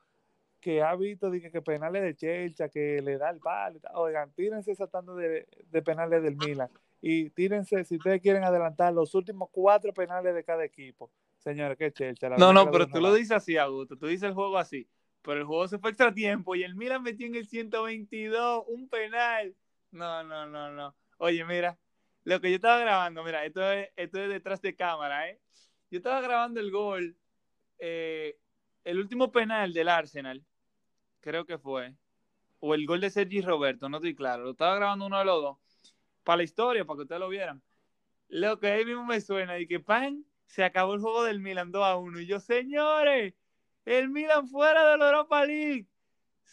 Speaker 2: que ha visto que, que penales de Chelcha, que le da el palo, oigan, tírense saltando de, de penales del Milan y tírense, si ustedes quieren adelantar, los últimos cuatro penales de cada equipo. Señores, qué chelcha.
Speaker 1: No, no, pero tú lo dices así, Augusto. Tú dices el juego así. Pero el juego se fue extra tiempo y el Milan metió en el 122 un penal. No, no, no, no. Oye, mira, lo que yo estaba grabando, mira, esto es, esto es detrás de cámara, ¿eh? Yo estaba grabando el gol, eh, el último penal del Arsenal, creo que fue, o el gol de Sergi Roberto, no estoy claro, lo estaba grabando uno de los dos, para la historia, para que ustedes lo vieran. Lo que ahí mismo me suena, y que pan, se acabó el juego del Milan 2 a 1. Y yo, señores, el Milan fuera de la Europa League.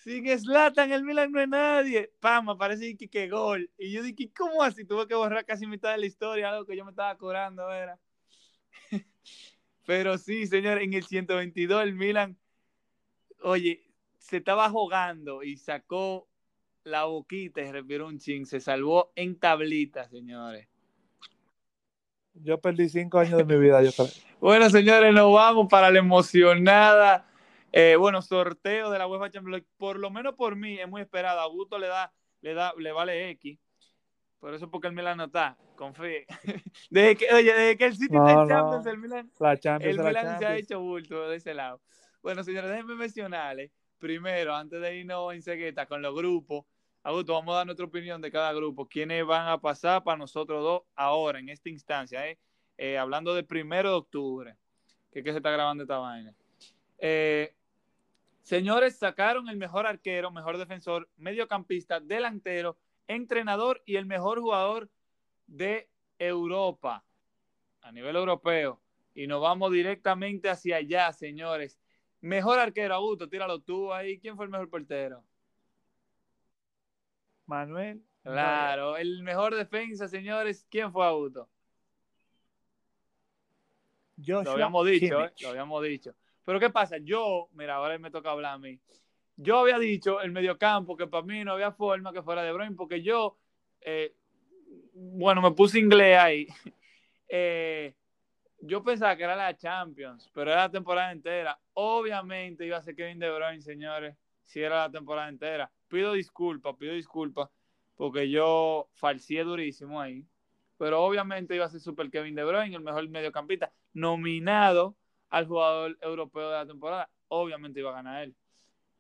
Speaker 1: Sin Slatan, el Milan no es nadie. Pam, me parece que, que gol. Y yo dije, ¿cómo así? Tuve que borrar casi mitad de la historia, algo que yo me estaba cobrando, era. Pero sí, señor, en el 122 el Milan, oye, se estaba jugando y sacó la boquita y respiró un ching. Se salvó en tablita, señores.
Speaker 2: Yo perdí cinco años de mi vida, yo creo.
Speaker 1: bueno, señores, nos vamos para la emocionada. Eh, bueno, sorteo de la UEFA Champions League, por lo menos por mí, es muy esperado. A Gusto le da, le da, le vale X. Por eso porque el Milan no está, confíe. Desde que, oye, desde que el City
Speaker 2: No,
Speaker 1: está en
Speaker 2: no.
Speaker 1: Champions, el Milan,
Speaker 2: La Champions,
Speaker 1: el
Speaker 2: la
Speaker 1: Milan se ha hecho bulto de ese lado. Bueno, señores, déjenme mencionarles, primero, antes de irnos en cegueta con los grupos, Augusto, vamos a dar nuestra opinión de cada grupo. ¿Quiénes van a pasar para nosotros dos ahora, en esta instancia? eh? Eh, hablando del primero de octubre, que es que se está grabando esta vaina. Eh, señores, sacaron el mejor arquero, mejor defensor, mediocampista, delantero, entrenador y el mejor jugador de Europa, a nivel europeo. Y nos vamos directamente hacia allá, señores. Mejor arquero, Augusto, tíralo tú ahí. ¿Quién fue el mejor portero?
Speaker 2: Manuel.
Speaker 1: Claro, el mejor defensa, señores. ¿Quién fue Augusto?
Speaker 2: Joshua
Speaker 1: Lo habíamos dicho, ¿eh? Lo habíamos dicho. Pero ¿qué pasa? Yo, mira, ahora me toca hablar a mí. Yo había dicho el mediocampo que para mí no había forma que fuera de Bruyne porque yo, eh, bueno, me puse inglés ahí. Eh, yo pensaba que era la Champions, pero era la temporada entera. Obviamente iba a ser Kevin De Bruyne, señores, si era la temporada entera. Pido disculpas, pido disculpas, porque yo falseé durísimo ahí. Pero obviamente iba a ser Super Kevin De Bruyne, el mejor mediocampista, nominado al jugador europeo de la temporada. Obviamente iba a ganar él.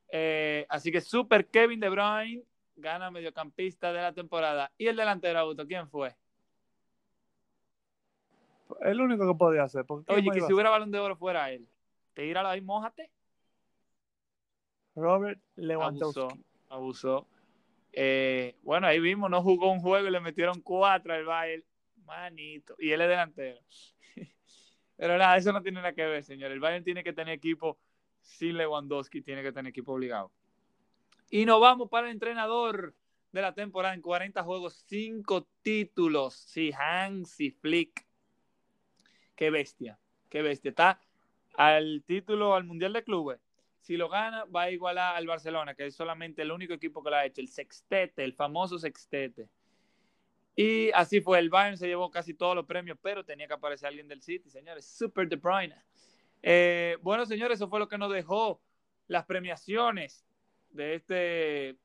Speaker 1: Eh, así que Super Kevin De Bruyne gana mediocampista de la temporada. ¿Y el delantero, Augusto, quién fue?
Speaker 2: El único que podía hacer. porque ¿quién
Speaker 1: Oye, que si hubiera balón de oro fuera él. Tíralo ahí, mójate.
Speaker 2: ser? Robert
Speaker 1: Abusó,
Speaker 2: Lewandowski.
Speaker 1: abusó. Eh, bueno, ahí vimos, no jugó un juego y le metieron cuatro al Bayern. Manito. Y él es delantero. Pero nada, eso no tiene nada que ver, señor. El Bayern tiene que tener equipo sin Lewandowski, tiene que tener equipo obligado. Y nos vamos para el entrenador de la temporada en 40 juegos, 5 títulos. Sí, Hansi Flick. Qué bestia, qué bestia. Está al título al Mundial de Clubes. Si lo gana, va a igualar al Barcelona, que es solamente el único equipo que lo ha hecho, el sextete, el famoso sextete. Y así fue, el Bayern se llevó casi todos los premios, pero tenía que aparecer alguien del City, señores. Super De Bruyne. Eh, bueno, señores, eso fue lo que nos dejó las premiaciones de este,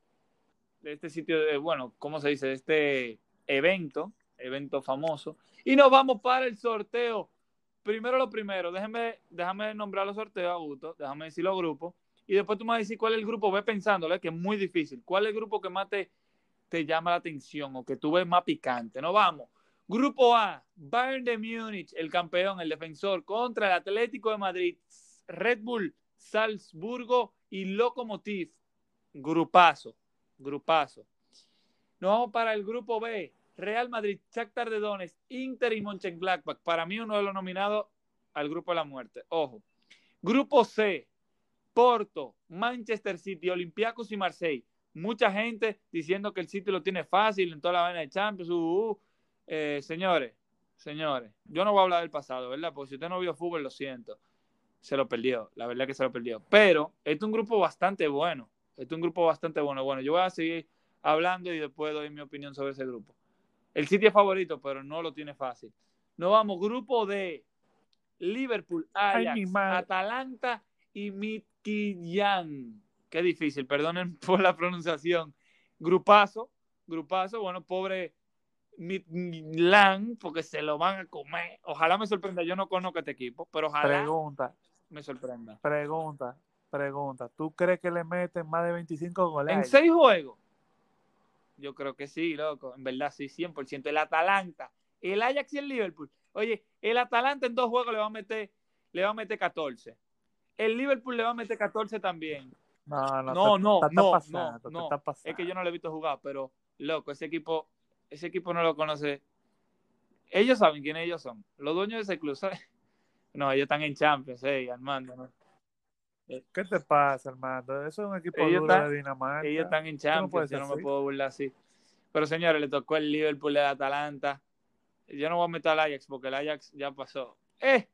Speaker 1: de este sitio, de, bueno, ¿cómo se dice? De este evento, evento famoso. Y nos vamos para el sorteo. Primero lo primero, déjame, déjame nombrar los sorteos, Augusto, déjame decir los grupos. Y después tú me vas a decir cuál es el grupo, ve pensándolo, eh, que es muy difícil. ¿Cuál es el grupo que más te, te llama la atención o que tú ves más picante? No vamos. Grupo A, Bayern de Múnich, el campeón, el defensor, contra el Atlético de Madrid, Red Bull, Salzburgo y Lokomotiv. Grupazo, grupazo. Nos vamos para el grupo B, Real Madrid, Shakhtar de Donetsk, Inter y Mönchengladbach. Para mí uno de los nominados al grupo de la muerte. Ojo. Grupo C, Porto, Manchester City, Olympiacos y Marseille. Mucha gente diciendo que el City lo tiene fácil en toda la vaina de Champions. Uh, uh. Eh, señores, señores, yo no voy a hablar del pasado, ¿verdad? Porque si usted no vio fútbol, lo siento. Se lo perdió, la verdad que se lo perdió. Pero este es un grupo bastante bueno. Este es un grupo bastante bueno. Bueno, yo voy a seguir hablando y después doy mi opinión sobre ese grupo. El City es favorito, pero no lo tiene fácil. Nos vamos, grupo de Liverpool, Ajax. Atalanta y Midtjylland. Qué difícil, perdonen por la pronunciación. Grupazo, grupazo, bueno, pobre Midtjylland, porque se lo van a comer. Ojalá me sorprenda, yo no conozco este equipo, pero ojalá
Speaker 2: Pregunta,
Speaker 1: me sorprenda.
Speaker 2: pregunta, pregunta. ¿Tú crees que le meten más de 25 goles?
Speaker 1: En seis juegos, Yo creo que sí, loco. En verdad, sí, 100%. El Atalanta, el Ajax y el Liverpool. Oye, el Atalanta en dos juegos le va a meter, le va a meter 14. El Liverpool le va a meter 14 también.
Speaker 2: No, no,
Speaker 1: No,
Speaker 2: te-
Speaker 1: no,
Speaker 2: te está
Speaker 1: no,
Speaker 2: pasando,
Speaker 1: no,
Speaker 2: te
Speaker 1: no. Es que yo no lo he visto jugar, pero loco, ese equipo, ese equipo no lo conoce. Ellos saben quiénes ellos son. Los dueños de ese club, ¿sabes? No, ellos están en Champions, eh, Armando. ¿no?
Speaker 2: ¿Qué te pasa, Armando? Eso es un equipo
Speaker 1: Ellos
Speaker 2: duro
Speaker 1: están-
Speaker 2: de Dinamarca.
Speaker 1: Ellos están en Champions, yo no
Speaker 2: así.
Speaker 1: me puedo burlar así. Pero señores, le tocó el Liverpool el Atalanta. Yo no voy a meter al Ajax porque el Ajax ya pasó. ¡Eh!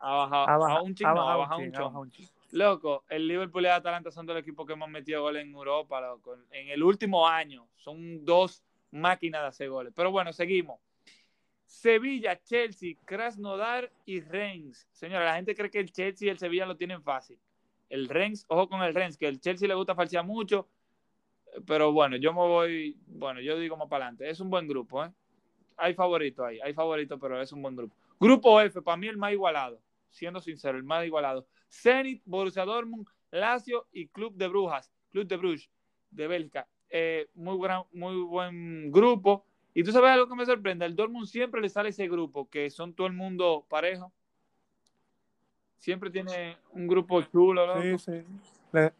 Speaker 1: Ha bajado,
Speaker 2: Ha baja-
Speaker 1: a un ching,
Speaker 2: ha
Speaker 1: no, ha
Speaker 2: bajado
Speaker 1: un
Speaker 2: chin,
Speaker 1: Loco, el Liverpool y el Atalanta son dos equipos que hemos metido goles en Europa, loco. En el último año son dos máquinas de hacer goles. Pero bueno, seguimos. Sevilla, Chelsea, Krasnodar y Rennes. Señora, la gente cree que el Chelsea y el Sevilla lo tienen fácil. El Rennes, ojo con el Rennes, que el Chelsea le gusta falsear mucho. Pero bueno, yo me voy, bueno, yo digo más para adelante. Es un buen grupo, ¿eh? Hay favoritos ahí, hay favoritos, pero es un buen grupo. Grupo F, para mí el más igualado, siendo sincero, el más igualado. Zenit, Borussia Dortmund, Lazio y Club de Brujas, Club de Bruges de Bélgica. Eh, muy, gran, muy buen grupo. Y tú sabes algo que me sorprende, al Dortmund siempre le sale ese grupo, que son todo el mundo parejo. Siempre tiene un grupo chulo, loco.
Speaker 2: Sí, sí. Le-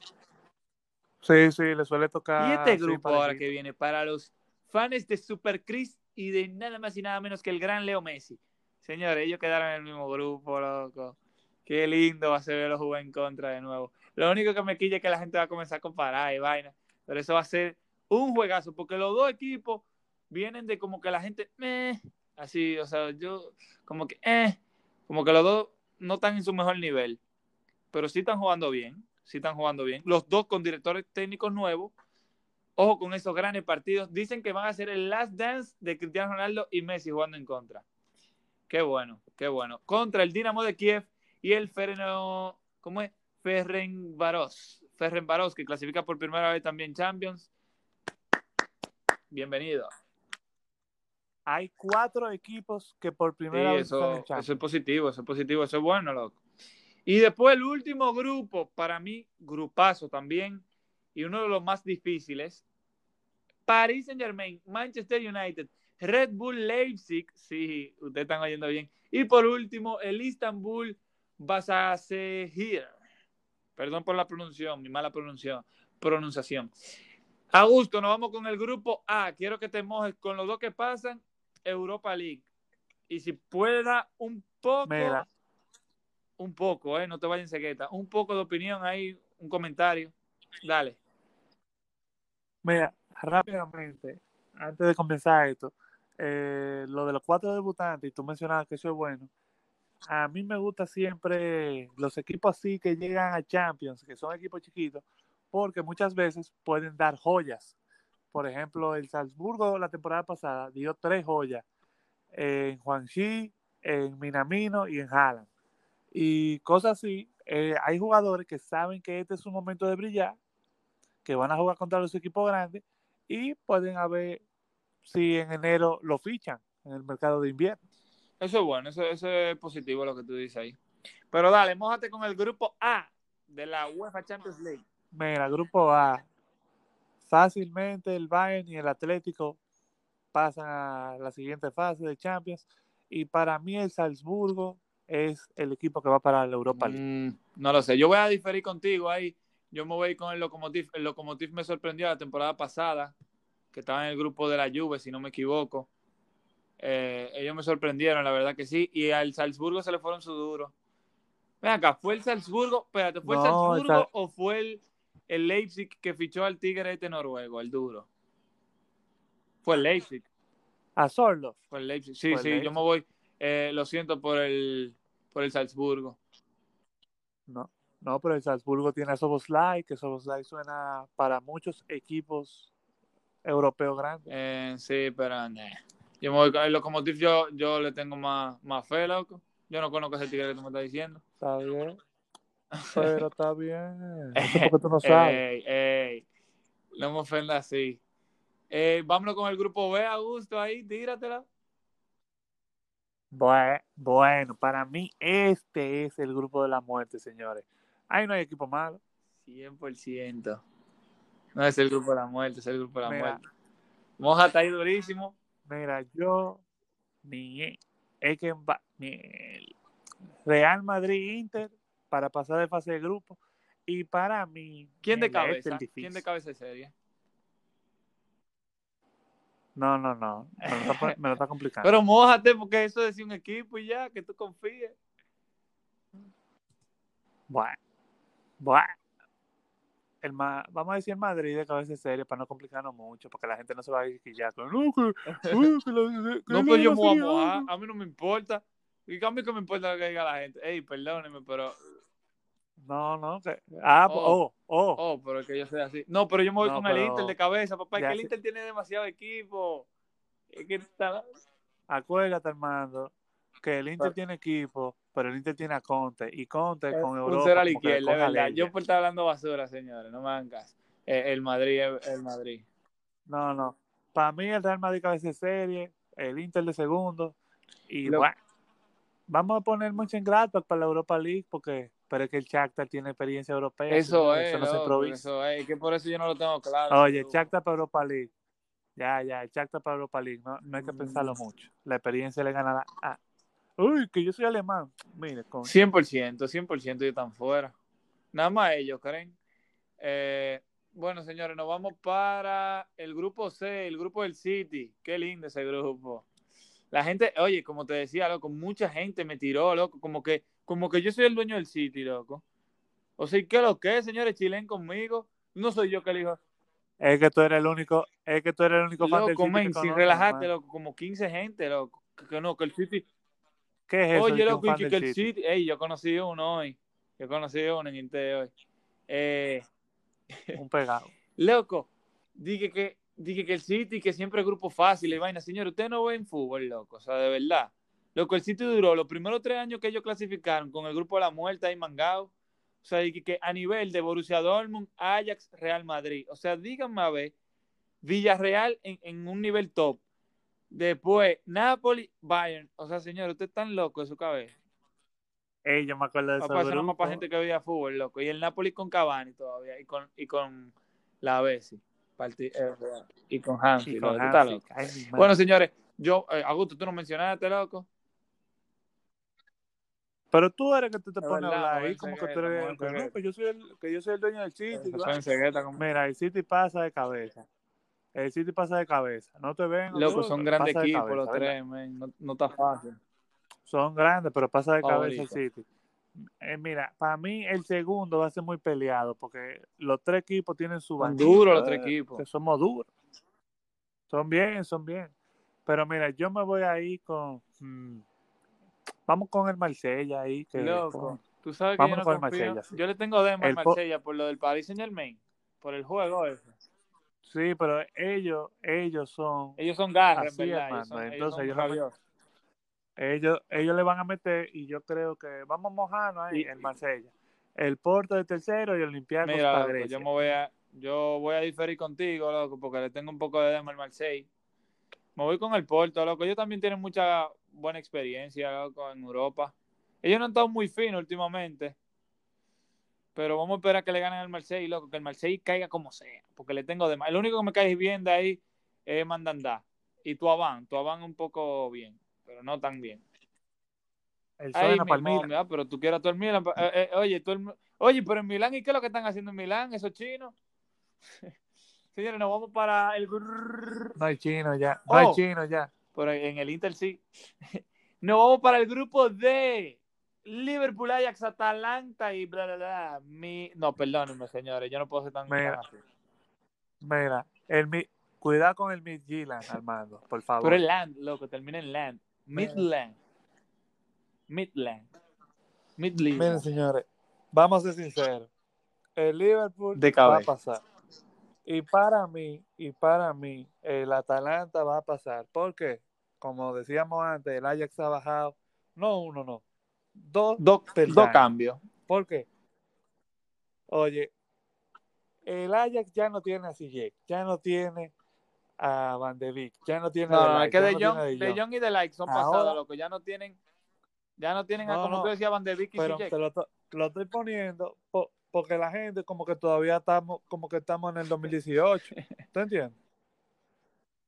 Speaker 2: Sí, sí, le suele tocar.
Speaker 1: Y este grupo ahora que viene para los fans de Super Chris y de nada más y nada menos que el gran Leo Messi. Señores, ellos quedaron en el mismo grupo, loco. Qué lindo va a ser verlos jugar en contra de nuevo. Lo único que me quilla es que la gente va a comenzar a comparar y vaina. Pero eso va a ser un juegazo, porque los dos equipos vienen de como que la gente, meh, así, o sea, yo, como que, eh, como que los dos no están en su mejor nivel, pero sí están jugando bien, sí están jugando bien. Los dos con directores técnicos nuevos, ojo con esos grandes partidos, dicen que van a ser el last dance de Cristiano Ronaldo y Messi jugando en contra. Qué bueno, qué bueno. Contra el Dinamo de Kiev y el Ferno, ¿cómo es? Ferrenbaros. Ferrenbaros, que clasifica por primera vez también Champions. Bienvenido.
Speaker 2: Hay cuatro equipos que por
Speaker 1: Sí,
Speaker 2: primera vez están
Speaker 1: eso,
Speaker 2: en Champions.
Speaker 1: eso es positivo, eso es positivo, eso es bueno, loco. Y después el último grupo, para mí, grupazo también, y uno de los más difíciles, Paris Saint Germain, Manchester United, Red Bull Leipzig, sí, ustedes están oyendo bien, y por último, el Istanbul Basasehir. Perdón por la pronunciación, mi mala pronunciación. pronunciación. Augusto, nos vamos con el grupo A. Quiero que te mojes con los dos que pasan, Europa League. Y si pueda un poco,
Speaker 2: Mira.
Speaker 1: un poco, eh, no te vayas en cegueta, un poco de opinión ahí, un comentario. Dale.
Speaker 2: Mira, rápidamente, antes de comenzar esto, eh, lo de los cuatro debutantes, y tú mencionabas que eso es bueno. A mí me gusta siempre los equipos así que llegan a Champions, que son equipos chiquitos, porque muchas veces pueden dar joyas. Por ejemplo, el Salzburgo la temporada pasada dio tres joyas en Juanxi, en Minamino y en Haaland. Y cosas así, eh, hay jugadores que saben que este es su momento de brillar, que van a jugar contra los equipos grandes y pueden a ver si en enero lo fichan en el mercado de invierno.
Speaker 1: Eso es bueno, eso, eso es positivo lo que tú dices ahí. Pero dale, mójate con el grupo A de la UEFA Champions League.
Speaker 2: Mira, grupo A, fácilmente el Bayern y el Atlético pasan a la siguiente fase de Champions y para mí el Salzburgo es el equipo que va para la Europa League.
Speaker 1: Mm, no lo sé, yo voy a diferir contigo ahí. Yo me voy con el Lokomotiv. El Lokomotiv me sorprendió la temporada pasada, que estaba en el grupo de la Juve, si no me equivoco. Eh, ellos me sorprendieron, la verdad que sí. Y al Salzburgo se le fueron su duro. Ven acá, ¿fue el Salzburgo? Espérate, ¿fue el Salzburgo
Speaker 2: Sal-
Speaker 1: o fue el, el Leipzig que fichó al Tigre este noruego, el duro? Fue el Leipzig.
Speaker 2: A Sorlo.
Speaker 1: Fue el Leipzig. Sí,
Speaker 2: el
Speaker 1: sí, yo me voy. eh, lo siento por el, por el Salzburgo.
Speaker 2: No, no, pero el Salzburgo tiene a Soboslai, que Soboslai suena para muchos equipos europeos grandes.
Speaker 1: Eh, sí, pero nah. Yo me voy con el Lokomotiv, yo, yo le tengo más, más fe, loco. Yo no conozco ese tigre que tú me estás diciendo.
Speaker 2: Está bien. Pero está bien. Eso porque tú no sabes.
Speaker 1: Ey, ey. No me ofenda así. Eh, vámonos con el grupo B, Augusto, ahí, tíratela.
Speaker 2: Bue- Bueno, para mí este es el grupo de la muerte, señores. Ahí no hay equipo malo.
Speaker 1: 100%. No, es el grupo de la muerte, es el grupo de la
Speaker 2: Mira.
Speaker 1: muerte. Moja está ahí durísimo.
Speaker 2: Mira, yo ni es que va- ni Real Madrid Inter para pasar de fase de grupo y para mí
Speaker 1: ¿Quién de
Speaker 2: este es
Speaker 1: cabeza?
Speaker 2: difícil.
Speaker 1: ¿Quién de cabeza serie?
Speaker 2: No, no, no, me lo está, me lo está complicando.
Speaker 1: Pero mojate porque eso decía un equipo y ya, que tú confíes.
Speaker 2: Bueno, bueno. El ma- vamos a decir el Madrid de cabeza de serie para no complicarnos mucho, porque la gente no se va a quillar con no, que, uy, que la- que
Speaker 1: No, pues yo me voy a
Speaker 2: Serie A,
Speaker 1: mojar. A mí no me importa. Y mí que me importa lo que diga la gente. Ey, perdóneme, pero.
Speaker 2: No, no, que, ah,
Speaker 1: Oh.
Speaker 2: oh, oh,
Speaker 1: Oh, pero que yo soy así. No, pero yo me voy
Speaker 2: No,
Speaker 1: con el
Speaker 2: pero
Speaker 1: Inter de cabeza, papá. Es que el Inter tiene demasiado equipo. Es que está.
Speaker 2: acuérdate, Armando, que el Inter
Speaker 1: Pero-
Speaker 2: tiene equipo, pero el Inter tiene a Conte, y Conte con
Speaker 1: un
Speaker 2: Europa
Speaker 1: cero a la izquierda, es verdad. Yo por estar hablando basura, señores, no me hagan caso. Eh, el Madrid es el Madrid.
Speaker 2: No, no, para mí el Real Madrid cabeza de serie, el Inter de segundo, y
Speaker 1: Lo-
Speaker 2: bueno, vamos a poner mucho en grato para la Europa League, porque pero es que el Shakhtar tiene experiencia europea.
Speaker 1: Eso es,
Speaker 2: eso no se improvisa.
Speaker 1: eso es. Que por eso yo no lo tengo claro.
Speaker 2: Oye, Shakhtar para Europa League. Ya, ya, el Shakhtar para Europa League. No, no hay que pensarlo
Speaker 1: Mm.
Speaker 2: mucho. La experiencia le gana a... Uy, que yo soy alemán. Mire, con...
Speaker 1: 100%, 100% yo están fuera. Nada más ellos, creen. Eh, bueno, señores, nos vamos para el grupo C, el grupo del City. Qué lindo ese grupo. La gente, oye, como te decía, loco, mucha gente me tiró, loco, como que, como que yo soy el dueño del City, loco. O sea, ¿qué lo que, señores? Chilen conmigo. No soy yo que elijo.
Speaker 2: Es que tú eres el único, es que tú eres el único fan del
Speaker 1: Loco,
Speaker 2: City
Speaker 1: men, sin relajarte, loco, como 15 gente, loco. Que, que no, que el City.
Speaker 2: ¿Qué es eso?
Speaker 1: Oye,
Speaker 2: que
Speaker 1: y
Speaker 2: fan
Speaker 1: que, el
Speaker 2: City?
Speaker 1: Ey, yo conocí uno hoy. Yo conocí uno en Inter hoy. Eh,
Speaker 2: Un pegado.
Speaker 1: loco, dije que, dije que el City, que siempre es grupo fácil y vaina. Señor, usted no ve en fútbol, loco. O sea, de verdad. Loco, el City duró los primeros tres años que ellos clasificaron con el grupo de la muerte ahí mangado. O sea, dije que a nivel de Borussia Dortmund, Ajax, Real Madrid. O sea, díganme a ver, Villarreal en, en un nivel top. Después, Napoli, Bayern. O sea, señor, usted es tan loco de su cabeza.
Speaker 2: Ey, yo me acuerdo de
Speaker 1: Papá, eso no más para gente que veía fútbol, loco. Y el Napoli con Cavani todavía. Y con, y con la Bessi. Parti- eh, y con Hansi.
Speaker 2: Y
Speaker 1: loco,
Speaker 2: con Hansi. Ay.
Speaker 1: Bueno, señores, yo, eh, Augusto, tú no mencionaste, loco.
Speaker 2: Pero tú eres que te
Speaker 1: Es
Speaker 2: pones a hablar ahí como que tú eres que no,
Speaker 1: Guerra.
Speaker 2: que yo soy el, que yo soy el dueño del City. Mira, el City pasa de cabeza. El City pasa de cabeza. No te ven.
Speaker 1: Loco, son grandes equipos
Speaker 2: cabeza,
Speaker 1: los tres, man. No, no está fácil.
Speaker 2: Son grandes, pero pasa de cabeza el. City. Eh, mira, para mí el segundo va a ser muy peleado porque los tres equipos tienen su
Speaker 1: Son
Speaker 2: banquillo,
Speaker 1: duros los
Speaker 2: eh,
Speaker 1: tres equipos.
Speaker 2: Que somos duros. Son bien, son bien. Pero mira, yo me voy ahí con. mm, vamos con el Marsella ahí. Que,
Speaker 1: Loco, tú sabes que yo
Speaker 2: Vamos
Speaker 1: no
Speaker 2: con
Speaker 1: confío.
Speaker 2: Marsella, sí.
Speaker 1: Yo le tengo demo al Marsella por lo del Paris Saint Germain. Por el juego ese.
Speaker 2: Sí, pero ellos, ellos son.
Speaker 1: Ellos son garras,
Speaker 2: Así,
Speaker 1: verdad. Ellos son, ellos
Speaker 2: entonces
Speaker 1: son.
Speaker 2: Ellos, ellos le van a meter y yo creo que vamos a mojarnos ahí
Speaker 1: Y-
Speaker 2: en Marsella. El Porto de tercero y el Olympiacos
Speaker 1: Mira, loco, yo me voy a, yo voy a diferir contigo, loco, porque le tengo un poco de demo al Marseille. Me voy con el Porto, loco. Ellos también tienen mucha buena experiencia, loco, en Europa. Ellos no han estado muy finos últimamente. Pero vamos a esperar que le ganen al Marseille, loco, que el Marseille caiga como sea, porque le tengo de El único que me cae bien de ahí es Mandandá. Y Tuabán, Tuabán un poco bien, pero no tan bien.
Speaker 2: El
Speaker 1: Ay,
Speaker 2: para el Milan.
Speaker 1: momia, pero tú quieras todo el Milan. eh, eh, oye, tú el- oye, pero en Milán, ¿y qué es lo que están haciendo en Milán, esos chinos? Señores, nos vamos para el...
Speaker 2: No hay chino ya. No hay
Speaker 1: Oh.
Speaker 2: chino ya.
Speaker 1: Pero en el Inter sí. Nos vamos para el grupo D. Liverpool, Ajax, Atalanta y bla, bla, bla. Mi... No, perdónenme, señores. Yo no puedo ser tan...
Speaker 2: Mira.
Speaker 1: así.
Speaker 2: Mira, el Mi- cuidado con el Midtjylland, Armando, por favor.
Speaker 1: Pero el Land, loco. Termina en Land.
Speaker 2: Mira.
Speaker 1: Midland. Midland.
Speaker 2: Miren,
Speaker 1: Midland.
Speaker 2: señores, vamos a ser sinceros. El Liverpool
Speaker 1: De
Speaker 2: va a pasar. Y para mí, y para mí, el Atalanta va a pasar. ¿Por qué? Como decíamos antes, el Ajax ha bajado. No uno, no. Dos.
Speaker 1: Dos dos cambios.
Speaker 2: ¿Por qué? Oye, el Ajax ya no tiene a Sijek, ya no tiene a Van de Beek, ya no tiene
Speaker 1: No,
Speaker 2: a
Speaker 1: no, es que De
Speaker 2: no a De. Jong
Speaker 1: y De Like son pasados, loco. Ya no tienen, ya no tienen, a, como tú decías, Van de Beek y
Speaker 2: Pero te lo, lo estoy poniendo po- porque la gente como que todavía estamos, como que estamos en el 2018. ¿Tú entiendes?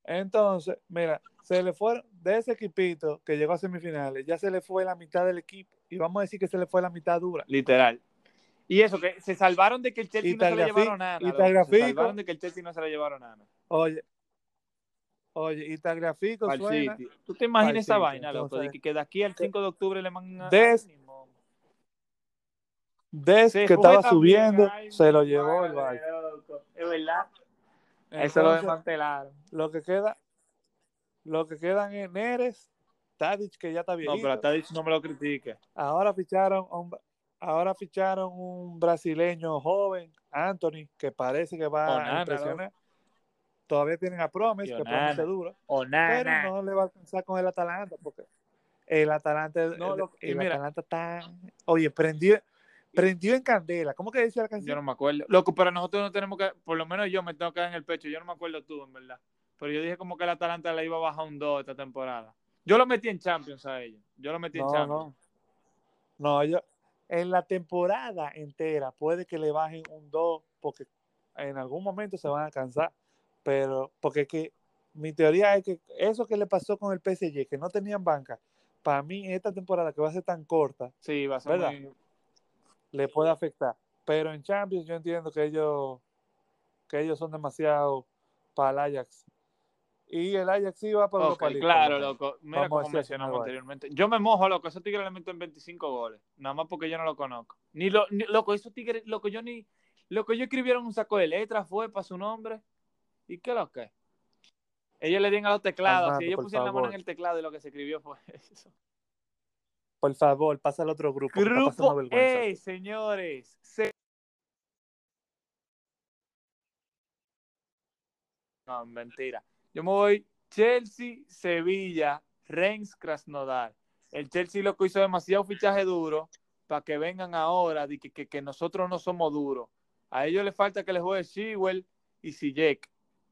Speaker 2: Entonces, mira, se le fue de ese equipito que llegó a semifinales, ya se le fue la mitad del equipo. Y vamos a decir que se le fue la mitad dura.
Speaker 1: Literal. Y eso, que se salvaron de que el Chelsea no se
Speaker 2: Tagliafico-
Speaker 1: llevaron nada.
Speaker 2: y
Speaker 1: Se salvaron de que el Chelsea no se lo llevaron nada.
Speaker 2: Oye, oye, y Tagliafico suena.
Speaker 1: City. ¿Tú te imaginas esa
Speaker 2: City,
Speaker 1: vaina, loco? De que, que de aquí al 5 de octubre le mandan
Speaker 2: Des-
Speaker 1: modo.
Speaker 2: Des
Speaker 1: Se
Speaker 2: que estaba subiendo,
Speaker 1: ay,
Speaker 2: se lo llevó el
Speaker 1: loco. Es verdad. Eso lo desmantelaron.
Speaker 2: lo que queda, lo que quedan es Neres, Tadic, que ya está
Speaker 1: No,
Speaker 2: viejito.
Speaker 1: pero hasta dicho no me lo critique.
Speaker 2: Ahora ficharon a un, ahora ficharon un brasileño joven, Anthony, que parece que va
Speaker 1: Onana,
Speaker 2: a impresionar. Todavía tienen a Promes, que
Speaker 1: Onana.
Speaker 2: Es duro,
Speaker 1: O
Speaker 2: pero no le va a alcanzar con el Atalanta, porque el Atalanta,
Speaker 1: No,
Speaker 2: el,
Speaker 1: lo- y
Speaker 2: el
Speaker 1: mira-
Speaker 2: Atalanta está, oye, prendió, prendió en candela. ¿Cómo que decía la
Speaker 1: Yo
Speaker 2: canción?
Speaker 1: no me acuerdo. Loco, pero nosotros no tenemos que, por lo menos yo me tengo que dar en el pecho. Yo no me acuerdo tú, en verdad. Pero yo dije como que el Atalanta le iba a bajar un 2 esta temporada. Yo lo metí en Champions a ellos. Yo lo metí en
Speaker 2: No,
Speaker 1: Champions.
Speaker 2: no. No, yo, en la temporada entera puede que le bajen un 2 porque en algún momento se van a cansar. Pero, porque es que mi teoría es que eso que le pasó con el PSG, que no tenían banca, para mí esta temporada que va a ser tan corta,
Speaker 1: Sí, va a ser
Speaker 2: le puede afectar. Pero en Champions yo entiendo que ellos, que ellos son demasiado para el Ajax. Y el Ajax va para
Speaker 1: Ok,
Speaker 2: Europa League,
Speaker 1: claro, loco. Mira
Speaker 2: Vamos
Speaker 1: como mencionamos anteriormente. Yo me mojo, loco. Esos tigres le meten 25 goles. Nada más porque yo no lo conozco. Ni lo, ni- loco, esos tigres, loco, yo ni. Lo que ellos escribieron un saco de letras fue para su nombre. ¿Y qué lo que? Ellos le dieron a los teclados.
Speaker 2: Armando,
Speaker 1: Si ellos pusieron la mano en el teclado y lo que se escribió fue eso.
Speaker 2: Por favor, pasa al otro grupo.
Speaker 1: Grupo. E, señores. Se- No, mentira. Yo me voy Chelsea, Sevilla, Reims, Krasnodar. El Chelsea lo que hizo demasiado fichaje duro para que vengan ahora de que, que, que nosotros no somos duros. A ellos les falta que les juegue Shewell y Sijek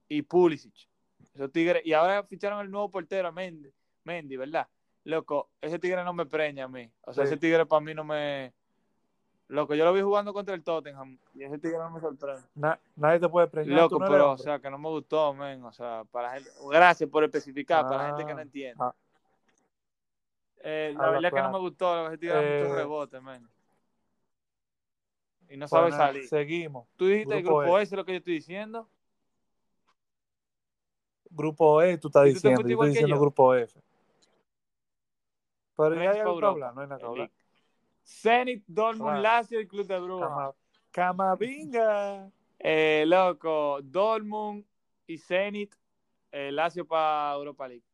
Speaker 1: y Pulisic. Esos tigres, y ahora ficharon el nuevo portero, Mendy, Mendy, ¿verdad? Loco, ese tigre no me preña a mí. O sea,
Speaker 2: Sí.
Speaker 1: ese tigre para mí no me. Loco, yo lo vi jugando contra el Tottenham y ese tigre no me sorprende.
Speaker 2: Na- nadie te puede preñar.
Speaker 1: Loco,
Speaker 2: tú no
Speaker 1: pero, o sea, que no me gustó, men. O sea, para la gente. Gracias por especificar, para la gente que no
Speaker 2: Ah,
Speaker 1: entiende.
Speaker 2: ah.
Speaker 1: Eh, la verdad es que no me gustó, ese tigre da
Speaker 2: Eh,
Speaker 1: muchos rebotes, men. Y no
Speaker 2: Pues
Speaker 1: sabe
Speaker 2: nada,
Speaker 1: salir.
Speaker 2: Seguimos.
Speaker 1: Tú dijiste el
Speaker 2: Grupo
Speaker 1: grupo
Speaker 2: E.
Speaker 1: S, lo que yo estoy diciendo.
Speaker 2: Grupo E, tú estás
Speaker 1: ¿Y tú
Speaker 2: diciendo.
Speaker 1: fuiste
Speaker 2: Yo estoy diciendo
Speaker 1: yo?
Speaker 2: grupo F. Pero ya
Speaker 1: Reims
Speaker 2: hay algo que hablar, no hay nada que hablar.
Speaker 1: Zenit, Dortmund. Lazio y Club de Brujas.
Speaker 2: Cama- Camavinga.
Speaker 1: Eh, loco, Dortmund y Zenit, eh, Lazio para Europa League.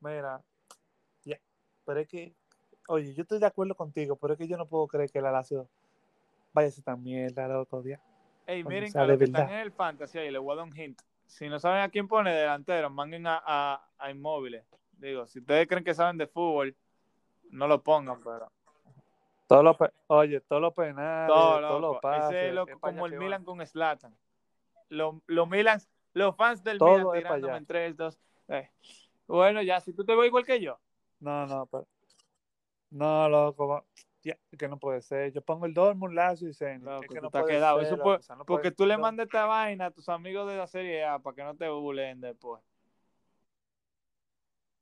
Speaker 2: Mira, ya. Pero es que, oye, yo estoy de acuerdo contigo, pero es que yo no puedo creer que la Lazio vaya a ser tan mierda, loco, día.
Speaker 1: Ey, miren, los que están en el Fantasy, ahí les voy a dar un hint. Si no saben a quién pone delantero, a, a, a Inmóviles. Digo, si ustedes creen que saben de fútbol, no lo pongan, pero...
Speaker 2: Todos los, pe- oye, todos los penales,
Speaker 1: Todo,
Speaker 2: todos los
Speaker 1: loco.
Speaker 2: pases.
Speaker 1: Ese es
Speaker 2: es
Speaker 1: loco
Speaker 2: pa'
Speaker 1: como el
Speaker 2: que
Speaker 1: Milan con Zlatan. Los los Milan, los fans del
Speaker 2: Todo
Speaker 1: Milan tirándome
Speaker 2: allá.
Speaker 1: en 3, 2. eh. Bueno, ya, si tú te ves igual que yo.
Speaker 2: No, no, pero. No, loco, que no puede ser. Yo pongo el Dortmund, Lazio y Zenit.
Speaker 1: Loco,
Speaker 2: es que no
Speaker 1: te
Speaker 2: puede
Speaker 1: quedado.
Speaker 2: ser,
Speaker 1: Eso
Speaker 2: o sea, no
Speaker 1: porque
Speaker 2: puede-
Speaker 1: tú le mandas esta vaina a tus amigos de la Serie A para que no te bulen después.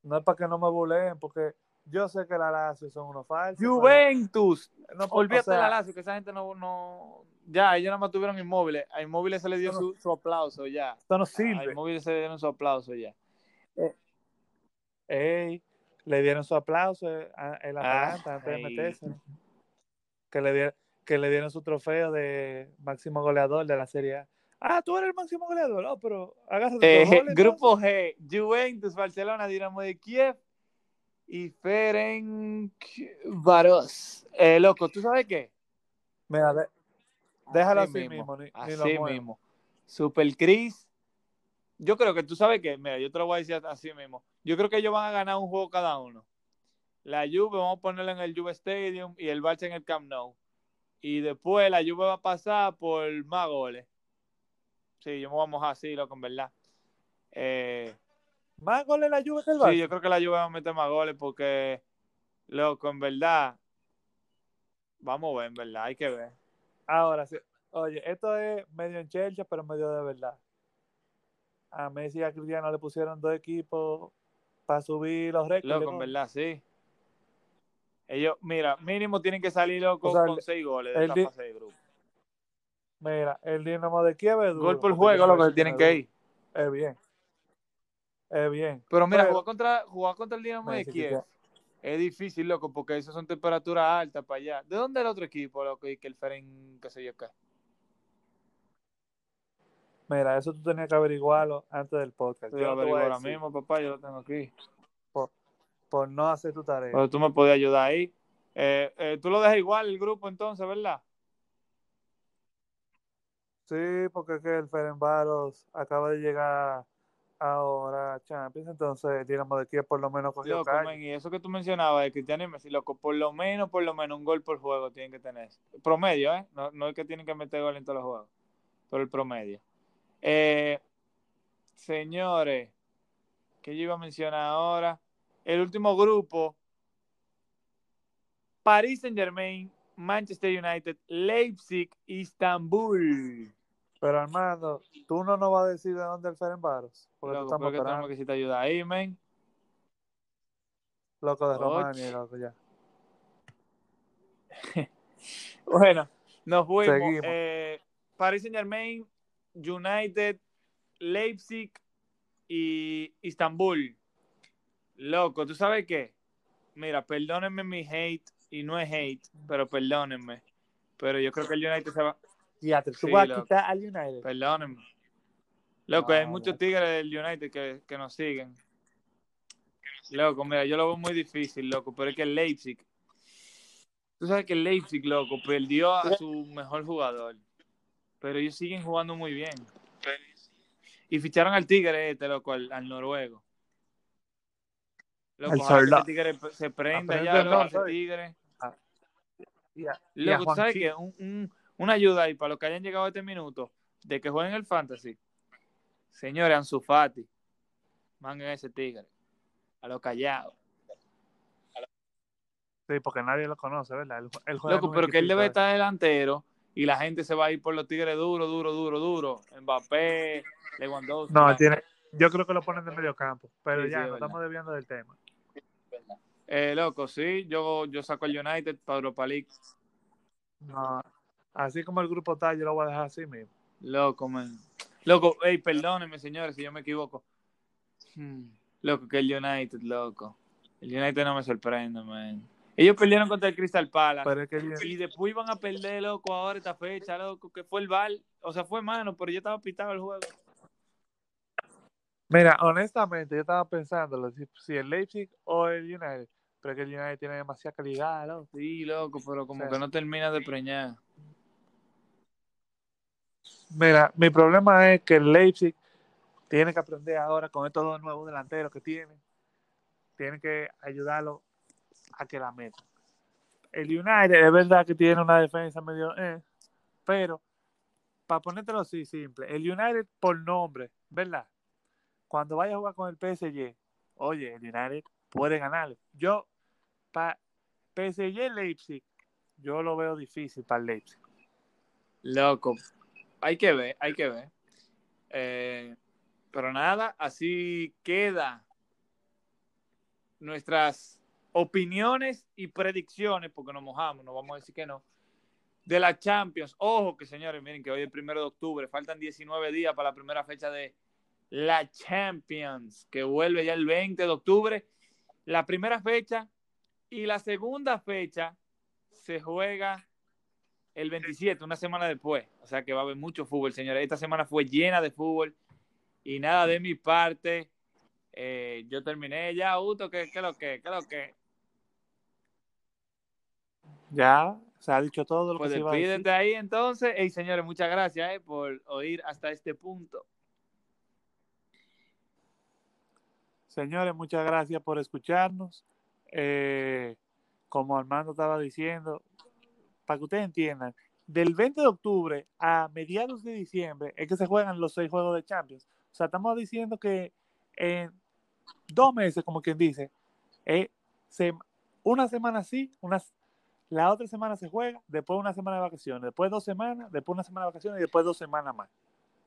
Speaker 2: No es para que no me buleen, porque yo sé que la Lazio son unos falsos.
Speaker 1: Juventus.
Speaker 2: no
Speaker 1: Olvídate
Speaker 2: o sea,
Speaker 1: la Lazio, que esa gente no, no... Ya, ellos nada más tuvieron inmóviles. A inmóviles se le dio
Speaker 2: no-
Speaker 1: su, su aplauso ya.
Speaker 2: Esto no
Speaker 1: A
Speaker 2: sirve.
Speaker 1: inmóviles se le dieron su aplauso ya.
Speaker 2: Ey, le dieron su aplauso eh, a el
Speaker 1: Ah,
Speaker 2: Atalanta antes de meterse. Que le, dieron, que le dieron su trofeo de máximo goleador de la Serie A. Ah, tú eres el máximo goleador, no, pero agárrate
Speaker 1: Eh,
Speaker 2: goles,
Speaker 1: grupo G, Juventus, Barcelona, Dinamo de Kiev y Ferencváros. Eh, loco, ¿tú sabes qué?
Speaker 2: Mira, de- déjalo así, mismo, ni
Speaker 1: así mismo. Super Chris. Yo creo que tú sabes que, mira, yo te lo voy a decir así mismo. Yo creo que ellos van a ganar un juego cada uno. La Juve vamos a ponerla en el Juve Stadium y el Barça en el Camp Nou. Y después la Juve va a pasar por más goles. Sí, yo me voy a mojar así, loco, en verdad. Eh,
Speaker 2: Más goles la Juve que el Barça.
Speaker 1: sí, yo creo que la Juve va a meter más goles porque, loco, en verdad, Vamos a ver, en verdad, hay que ver.
Speaker 2: Ahora sí. Oye, esto es medio en chelcha, pero medio de verdad. A Messi y a Cristiano le pusieron dos equipos para subir los récords.
Speaker 1: Loco, en verdad, sí. Ellos, mira, mínimo tienen que salir loco o sea, con seis goles de esta fase de grupo.
Speaker 2: Mira, el Dinamo de Kiev es duro.
Speaker 1: Gol por juego, lo que tienen que ir.
Speaker 2: Es bien. Es bien.
Speaker 1: Pero mira, jugar, contra, jugar contra el Dinamo de Kiev es difícil, loco, porque esas son temperaturas altas para allá. ¿De dónde el otro equipo, loco? Y que el Feren, qué sé yo qué.
Speaker 2: Mira, eso tú tenías que averiguarlo antes del podcast.
Speaker 1: Yo, lo ahora mismo, papá, yo lo tengo aquí.
Speaker 2: Por, por no hacer tu tarea.
Speaker 1: Pero tú me podías ayudar ahí. Eh, eh, tú lo dejas igual el grupo entonces, ¿verdad?
Speaker 2: Sí, porque es que el Ferenbaros acaba de llegar ahora Champions, entonces digamos de que por lo menos cogió
Speaker 1: loco, y eso que tú mencionabas de Cristiano y Messi, loco, por lo menos, por lo menos un gol por juego tienen que tener. Promedio, ¿eh? No, no es que tienen que meter gol en todos los juegos, pero el promedio. Eh, señores, ¿qué yo iba a mencionar ahora? El último grupo, Paris Saint Germain, Manchester United, Leipzig, Istanbul.
Speaker 2: Pero Armando, tú no nos vas a decir de dónde el Ferenbaros.
Speaker 1: Porque loco, estamos tenemos que si te ayuda ahí, men.
Speaker 2: Loco de Romania, loco, ya.
Speaker 1: bueno, nos fuimos. Eh, Paris Saint Germain, United, Leipzig y Istanbul. Loco, ¿tú sabes qué? Mira, perdónenme mi hate, y no es hate, pero perdónenme. Pero yo creo que el United se va.
Speaker 2: Ya, te sí, vas a quitar al United.
Speaker 1: Perdónenme. Loco, hay muchos tigres del United que, que nos siguen. Loco, mira, yo lo veo muy difícil, loco, pero es que el Leipzig. Tú sabes que el Leipzig, loco, perdió a su mejor jugador pero ellos siguen jugando muy bien. Y ficharon al Tigre este, loco, al, noruego. Loco, el Tigre se prenda ya, loco, ese Tigre. Ah, loco, ¿tú sabes qué? Un, una ayuda ahí para los que hayan llegado a este minuto de que jueguen el Fantasy. Señores, Ansu Fati, manguen ese Tigre. A lo callado.
Speaker 2: Sí, porque nadie lo conoce, ¿verdad?
Speaker 1: Loco, pero que él debe estar delantero y la gente se va a ir por los Tigres duro, duro, duro, duro. Mbappé, Lewandowski.
Speaker 2: No, tiene, yo creo que lo ponen de medio campo, pero ya, no estamos desviando del tema.
Speaker 1: Eh, loco, sí, yo, yo saco el United para Europa League.
Speaker 2: No, así como el grupo está, yo lo voy a dejar así mismo.
Speaker 1: Loco, man. Loco, hey, perdónenme, señores, si yo me equivoco. Hmm. Loco, que el United, loco. El United no me sorprende, man. Ellos perdieron contra el Crystal Palace. Y después iban a perder, loco, ahora esta fecha, loco, que fue el bal. O sea, fue mano, pero yo estaba pitado el juego.
Speaker 2: Mira, honestamente, yo estaba pensando si, el Leipzig o el United. Pero es que el United tiene demasiada calidad, loco.
Speaker 1: Sí, loco, pero como que no termina de preñar.
Speaker 2: Mira, mi problema es que el Leipzig tiene que aprender ahora con estos dos nuevos delanteros que tiene. Tiene que ayudarlo a que la meta. El United es verdad que tiene una defensa medio, eh, pero para ponértelo así simple, el United por nombre, ¿verdad? Cuando vaya a jugar con el PSG, oye, el United puede ganar. Yo, para PSG Leipzig, yo lo veo difícil para el Leipzig.
Speaker 1: Loco, hay que ver, hay que ver. Eh, pero nada, así queda nuestras opiniones y predicciones, porque nos mojamos, no vamos a decir que no, de la Champions. Ojo que señores, miren que hoy es el primero de octubre, faltan 19 días para la primera fecha de la Champions, que vuelve ya el 20 de octubre. La primera fecha y la segunda fecha se juega el 27, una semana después. O sea que va a haber mucho fútbol, señores. Esta semana fue llena de fútbol y nada de mi parte. Eh, yo terminé ya, Uto, ¿qué, qué lo que? ¿Qué lo que?
Speaker 2: Ya, se ha dicho todo lo
Speaker 1: pues
Speaker 2: que se
Speaker 1: iba de ahí entonces. y señores, muchas gracias eh, por oír hasta este punto.
Speaker 2: Señores, muchas gracias por escucharnos. Eh, como Armando estaba diciendo, para que ustedes entiendan, del 20 de octubre a mediados de diciembre es que se juegan los seis juegos de Champions. O sea, estamos diciendo que en dos meses, como quien dice, eh, una semana sí, unas la otra semana se juega, después una semana de vacaciones, después dos semanas, después una semana de vacaciones y después dos semanas más.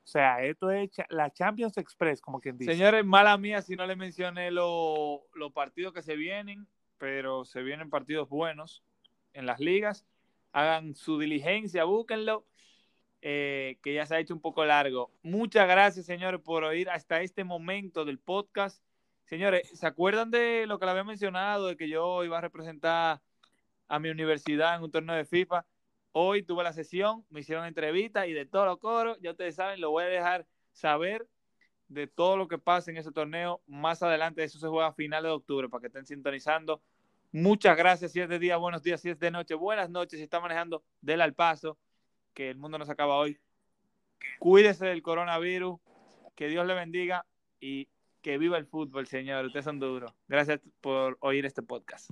Speaker 2: O sea, esto es la Champions Express, como quien dice.
Speaker 1: Señores, mala mía si no les mencioné los partidos que se vienen, pero se vienen partidos buenos en las ligas. Hagan su diligencia, búsquenlo, eh, que ya se ha hecho un poco largo. Muchas gracias, señores, por oír hasta este momento del podcast. Señores, ¿se acuerdan de lo que le había mencionado, de que yo iba a representar a mi universidad en un torneo de FIFA? Hoy tuve la sesión, me hicieron entrevistas y de todo lo coro, ya ustedes saben, lo voy a dejar saber de todo lo que pasa en ese torneo. Más adelante, eso se juega a finales de octubre para que estén sintonizando. Muchas gracias, si es de día, buenos días, si es de noche, buenas noches, si está manejando del al paso, que el mundo nos acaba hoy. Cuídese del coronavirus, que Dios le bendiga y que viva el fútbol, señor. Ustedes son duros. Gracias por oír este podcast.